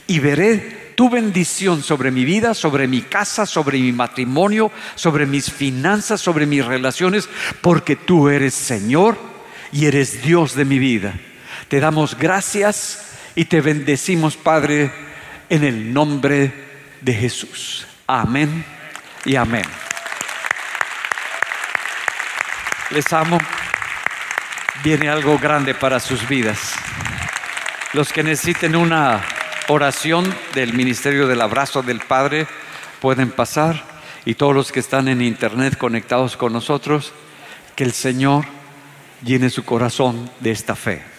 S2: Y veré tu bendición sobre mi vida, sobre mi casa, sobre mi matrimonio, sobre mis finanzas, sobre mis relaciones, porque tú eres Señor y eres Dios de mi vida. Te damos gracias y te bendecimos, Padre, en el nombre de Jesús. Amén y amén. Les amo. Viene algo grande para sus vidas. Los que necesiten una oración del Ministerio del Abrazo del Padre pueden pasar y todos los que están en internet conectados con nosotros, que el Señor llene su corazón de esta fe.